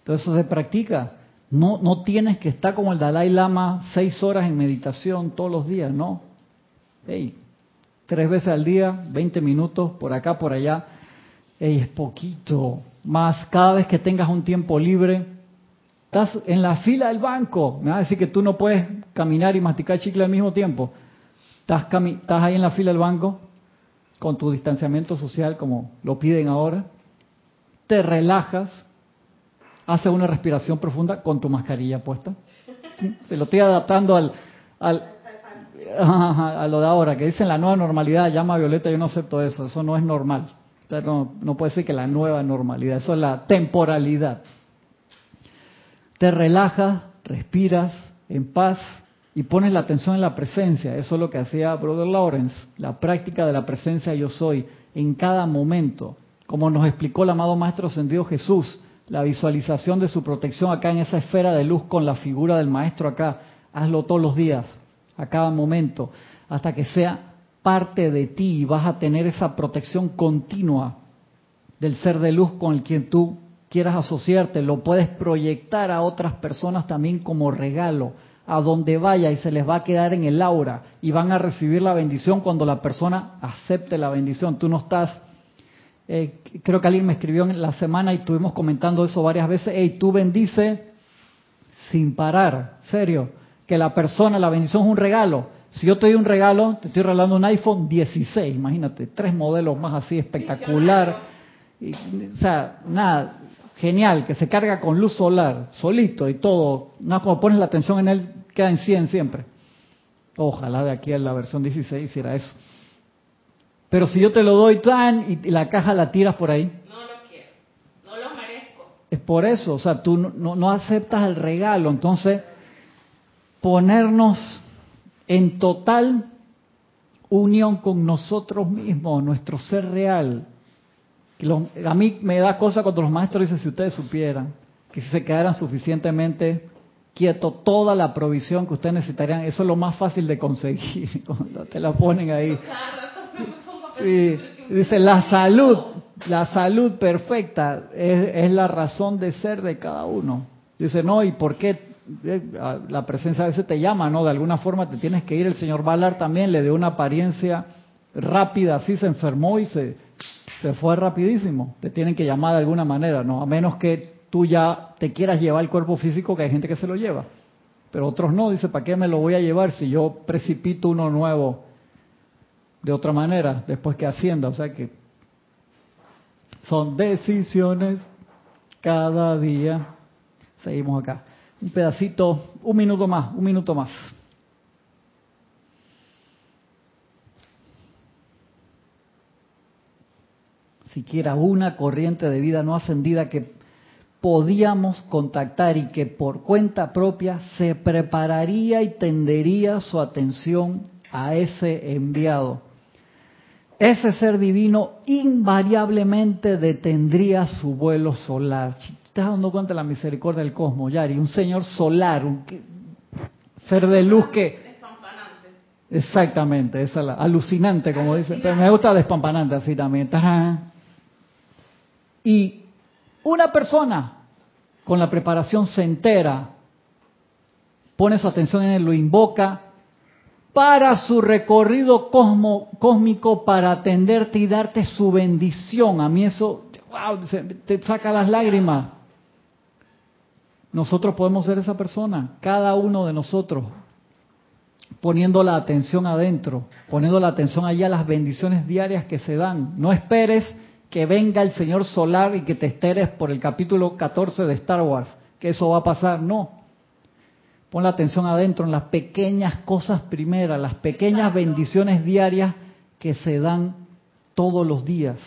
Entonces eso se practica. No, no tienes que estar como el Dalai Lama seis horas en meditación todos los días, no. Hey, tres veces al día, 20 minutos, por acá, por allá. Hey, es poquito. Más cada vez que tengas un tiempo libre, Estás en la fila del banco. Me va a decir que tú no puedes caminar y masticar chicle al mismo tiempo. Estás, estás ahí en la fila del banco con tu distanciamiento social como lo piden ahora. Te relajas. Haces una respiración profunda con tu mascarilla puesta. Te lo estoy adaptando al, al a lo de ahora, que dicen la nueva normalidad, llama Violeta, yo no acepto eso, eso no es normal. no, no puede ser que la nueva normalidad, eso es la temporalidad te relajas, respiras en paz y pones la atención en la presencia. Eso es lo que hacía Brother Lawrence, la práctica de la presencia yo soy en cada momento. Como nos explicó el amado Maestro Ascendido Jesús, la visualización de su protección acá en esa esfera de luz con la figura del Maestro acá. Hazlo todos los días, a cada momento, hasta que sea parte de ti y vas a tener esa protección continua del ser de luz con el quien tú quieras asociarte, lo puedes proyectar a otras personas también como regalo, a donde vaya y se les va a quedar en el aura y van a recibir la bendición cuando la persona acepte la bendición. Tú no estás, eh, creo que alguien me escribió en la semana y estuvimos comentando eso varias veces, hey, tú bendice sin parar, serio, que la persona, la bendición es un regalo. Si yo te doy un regalo, te estoy regalando un iPhone 16, imagínate, tres modelos más así espectacular. Y, o sea, nada, genial, que se carga con luz solar, solito y todo. No, como pones la atención en él, queda en 100 siempre. Ojalá de aquí a la versión 16 hiciera eso. Pero si yo te lo doy tan y la caja la tiras por ahí. No lo quiero, no lo merezco. Es por eso, o sea, tú no, no aceptas el regalo. Entonces, ponernos en total unión con nosotros mismos, nuestro ser real, a mí me da cosa cuando los maestros dicen, si ustedes supieran, que si se quedaran suficientemente quietos, toda la provisión que ustedes necesitarían, eso es lo más fácil de conseguir, (laughs) cuando te la ponen ahí. (laughs) Sí, dice, la salud, la salud perfecta es, es la razón de ser de cada uno. Dice, no, ¿y por qué eh, la presencia a veces te llama, ¿no? De alguna forma te tienes que ir. El señor Valar también le dio una apariencia rápida, así se enfermó y se, se fue rapidísimo. Te tienen que llamar de alguna manera, ¿no? A menos que tú ya te quieras llevar el cuerpo físico, que hay gente que se lo lleva. Pero otros no, dice, ¿para qué me lo voy a llevar si yo precipito uno nuevo de otra manera después que ascienda? O sea que son decisiones cada día. Seguimos acá. Un pedacito, un minuto más, un minuto más. Siquiera una corriente de vida no ascendida que podíamos contactar y que por cuenta propia se prepararía y tendería su atención a ese enviado. Ese ser divino invariablemente detendría su vuelo solar estás dando cuenta de la misericordia del cosmos, Yari, un señor solar, un ser de luz que... Exactamente, esa es la, alucinante, como dicen. Pero me gusta despampanante así también. Y una persona con la preparación se entera, pone su atención en él, lo invoca para su recorrido cósmico para atenderte y darte su bendición. A mí eso, wow, te saca las lágrimas. Nosotros podemos ser esa persona, cada uno de nosotros, poniendo la atención adentro, poniendo la atención allá a las bendiciones diarias que se dan. No esperes que venga el Señor solar y que te esteres por el capítulo 14 de Star Wars, que eso va a pasar, no. Pon la atención adentro en las pequeñas cosas primeras, las pequeñas bendiciones diarias que se dan todos los días.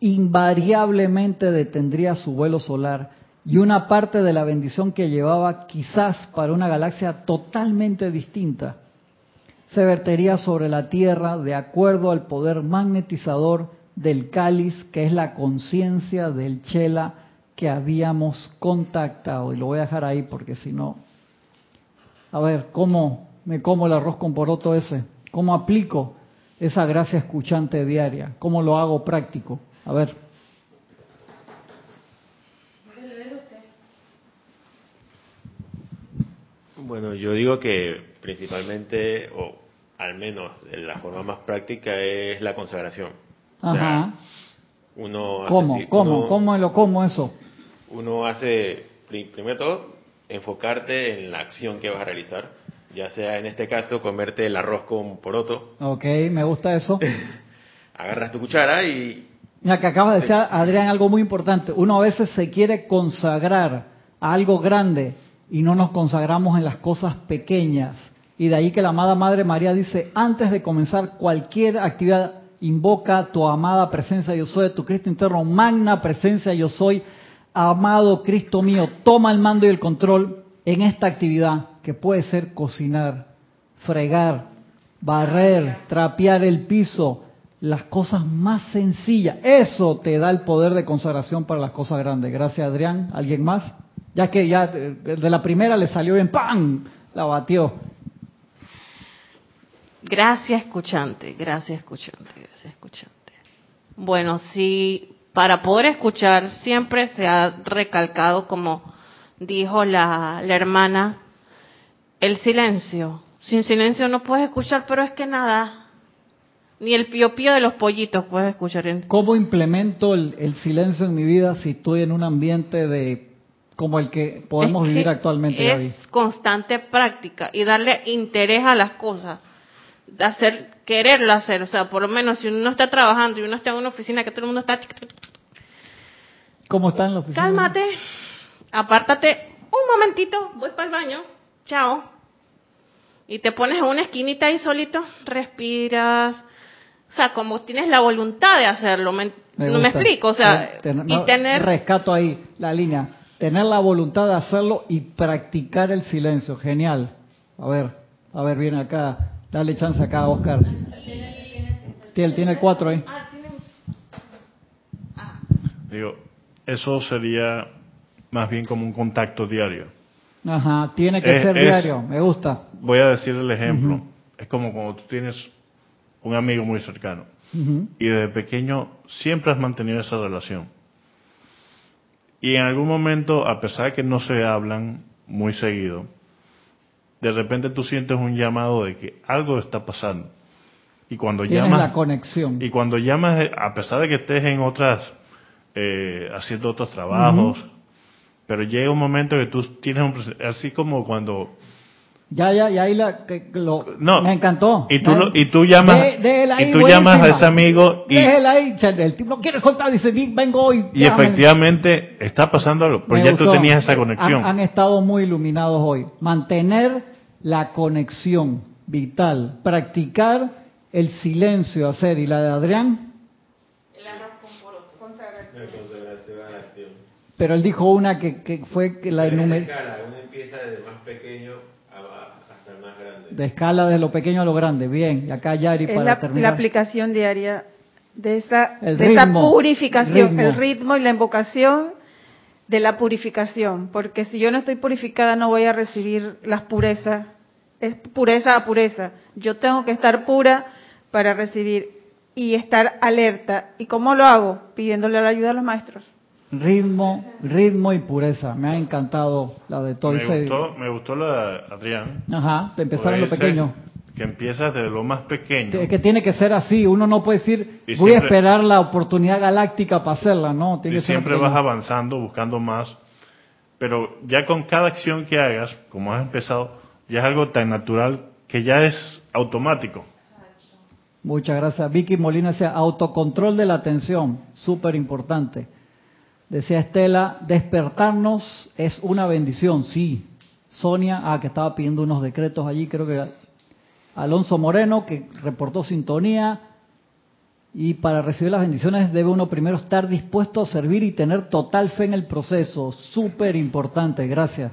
Invariablemente detendría su vuelo solar y una parte de la bendición que llevaba quizás para una galaxia totalmente distinta se vertería sobre la Tierra de acuerdo al poder magnetizador del cáliz, que es la conciencia del chela que habíamos contactado. Y lo voy a dejar ahí porque si no... A ver, ¿cómo me como el arroz con poroto ese? ¿Cómo aplico esa gracia escuchante diaria? ¿Cómo lo hago práctico? A ver. Bueno, yo digo que principalmente, o al menos la forma más práctica, es la consagración. Ajá. uno ¿Cómo? ¿Cómo? ¿Cómo lo como eso? Uno hace, primero todo, enfocarte en la acción que vas a realizar, ya sea en este caso comerte el arroz con poroto. Ok, me gusta eso. (laughs) Agarras tu cuchara y... Mira, que acaba de decir Adrián algo muy importante. Uno a veces se quiere consagrar a algo grande y no nos consagramos en las cosas pequeñas. Y de ahí que la amada Madre María dice, antes de comenzar cualquier actividad, invoca tu amada presencia yo soy, tu Cristo interno, magna presencia yo soy, amado Cristo mío, toma el mando y el control en esta actividad que puede ser cocinar, fregar, barrer, trapear el piso, las cosas más sencillas. Eso te da el poder de consagración para las cosas grandes. Gracias Adrián. ¿Alguien más? Ya que ya de la primera le salió bien, ¡pam! La batió. Gracias, escuchante, gracias, escuchante, gracias, escuchante. Bueno, si para poder escuchar siempre se ha recalcado, como dijo la, la hermana, el silencio. Sin silencio no puedes escuchar, pero es que nada, ni el pío pío de los pollitos puedes escuchar. ¿Cómo implemento el, el silencio en mi vida si estoy en un ambiente de como el que podemos vivir actualmente. Es constante práctica y darle interés a las cosas, hacer, quererlo hacer, o sea, por lo menos si uno está trabajando y uno está en una oficina que todo el mundo está... ¿Cómo está en la oficina? Cálmate, apártate un momentito, voy para el baño, chao. Y te pones en una esquinita ahí solito, respiras, o sea, como tienes la voluntad de hacerlo, me, no me explico, o sea, y tener... Rescato ahí la línea tener la voluntad de hacerlo y practicar el silencio. Genial. A ver, a ver, viene acá. Dale chance acá, Oscar. Él tiene cuatro ahí. Digo, eso sería más bien como un contacto diario. Ajá, tiene que ser diario, me gusta. Voy a decir el ejemplo. Es como cuando tú tienes un amigo muy cercano y desde pequeño siempre has mantenido esa relación Y en algún momento, a pesar de que no se hablan muy seguido, de repente tú sientes un llamado de que algo está pasando. Y cuando Tienes llamas, la conexión. y cuando llamas, eh, a pesar de que estés en otras, eh, haciendo otros trabajos, pero llega un momento que tú tienes un, así como cuando, Ya, ya, ya ahí la, que- lo, No. me encantó. y tú, y tú llamas, De- y tú llamas a ese amigo y, ahí, el tipo no quiere soltar, dice, "Di, vengo hoy. y déjame". efectivamente está pasando algo, Me ya tú gustó. tenías esa conexión. Han, han estado muy iluminados hoy. Mantener la conexión vital, practicar el silencio, hacer. ¿Y la de Adrián? Pero él dijo una que, que fue que la enumer- Uno empieza desde más pequeño a- hasta el más grande. de escala de lo pequeño a lo grande. Bien, y acá Yari Es para la, la terminar. aplicación diaria de esa, El de esa purificación, ritmo. el ritmo y la invocación de la purificación. Porque si yo no estoy purificada, no voy a recibir las purezas. Es pureza a pureza. Yo tengo que estar pura para recibir y estar alerta. ¿Y cómo lo hago? Pidiéndole la ayuda a los maestros. Ritmo, ritmo y pureza. Me ha encantado la de todo me, ese- gustó, me gustó la de Adrián. Ajá, de empezar en lo pequeño. Que empiezas desde lo más pequeño. Es que tiene que ser así. Uno no puede decir, Y voy a esperar la oportunidad galáctica para hacerla. No, tiene y que siempre vas avanzando, buscando más. Pero ya con cada acción que hagas, como has empezado, ya es algo tan natural que ya es automático. Muchas gracias. Vicky Molina decía, autocontrol de la atención, súper importante. Decía Estela, despertarnos es una bendición, sí. Sonia, ah, que estaba pidiendo unos decretos allí, creo que Alonso Moreno, que reportó sintonía. Y para recibir las bendiciones debe uno primero estar dispuesto a servir y tener total fe en el proceso. Súper importante, gracias.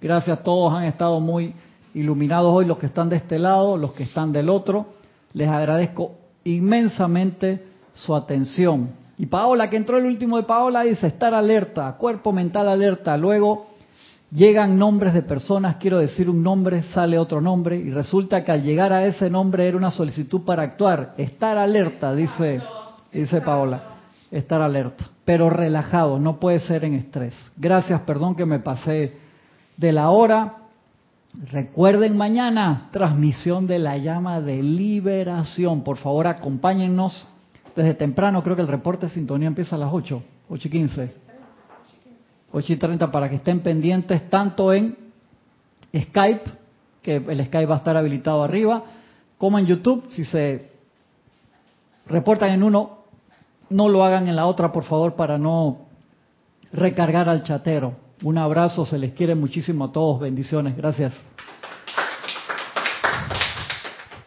Gracias, todos han estado muy iluminados hoy, los que están de este lado, los que están del otro. Les agradezco inmensamente su atención. Y Paola, que entró el último de Paola, dice estar alerta, cuerpo mental alerta. Luego llegan nombres de personas, quiero decir un nombre, sale otro nombre, y resulta que al llegar a ese nombre era una solicitud para actuar. Estar alerta, dice, dice Paola. Estar alerta, pero relajado, no puede ser en estrés. Gracias, perdón que me pasé de la hora. Recuerden mañana, transmisión de la llama de liberación. Por favor, acompáñennos desde temprano. Creo que el reporte de sintonía empieza a las 8, 8 y 15. 8 y 30 para que estén pendientes tanto en Skype, que el Skype va a estar habilitado arriba, como en YouTube. Si se reportan en uno, no lo hagan en la otra, por favor, para no recargar al chatero. Un abrazo, se les quiere muchísimo a todos. Bendiciones. Gracias.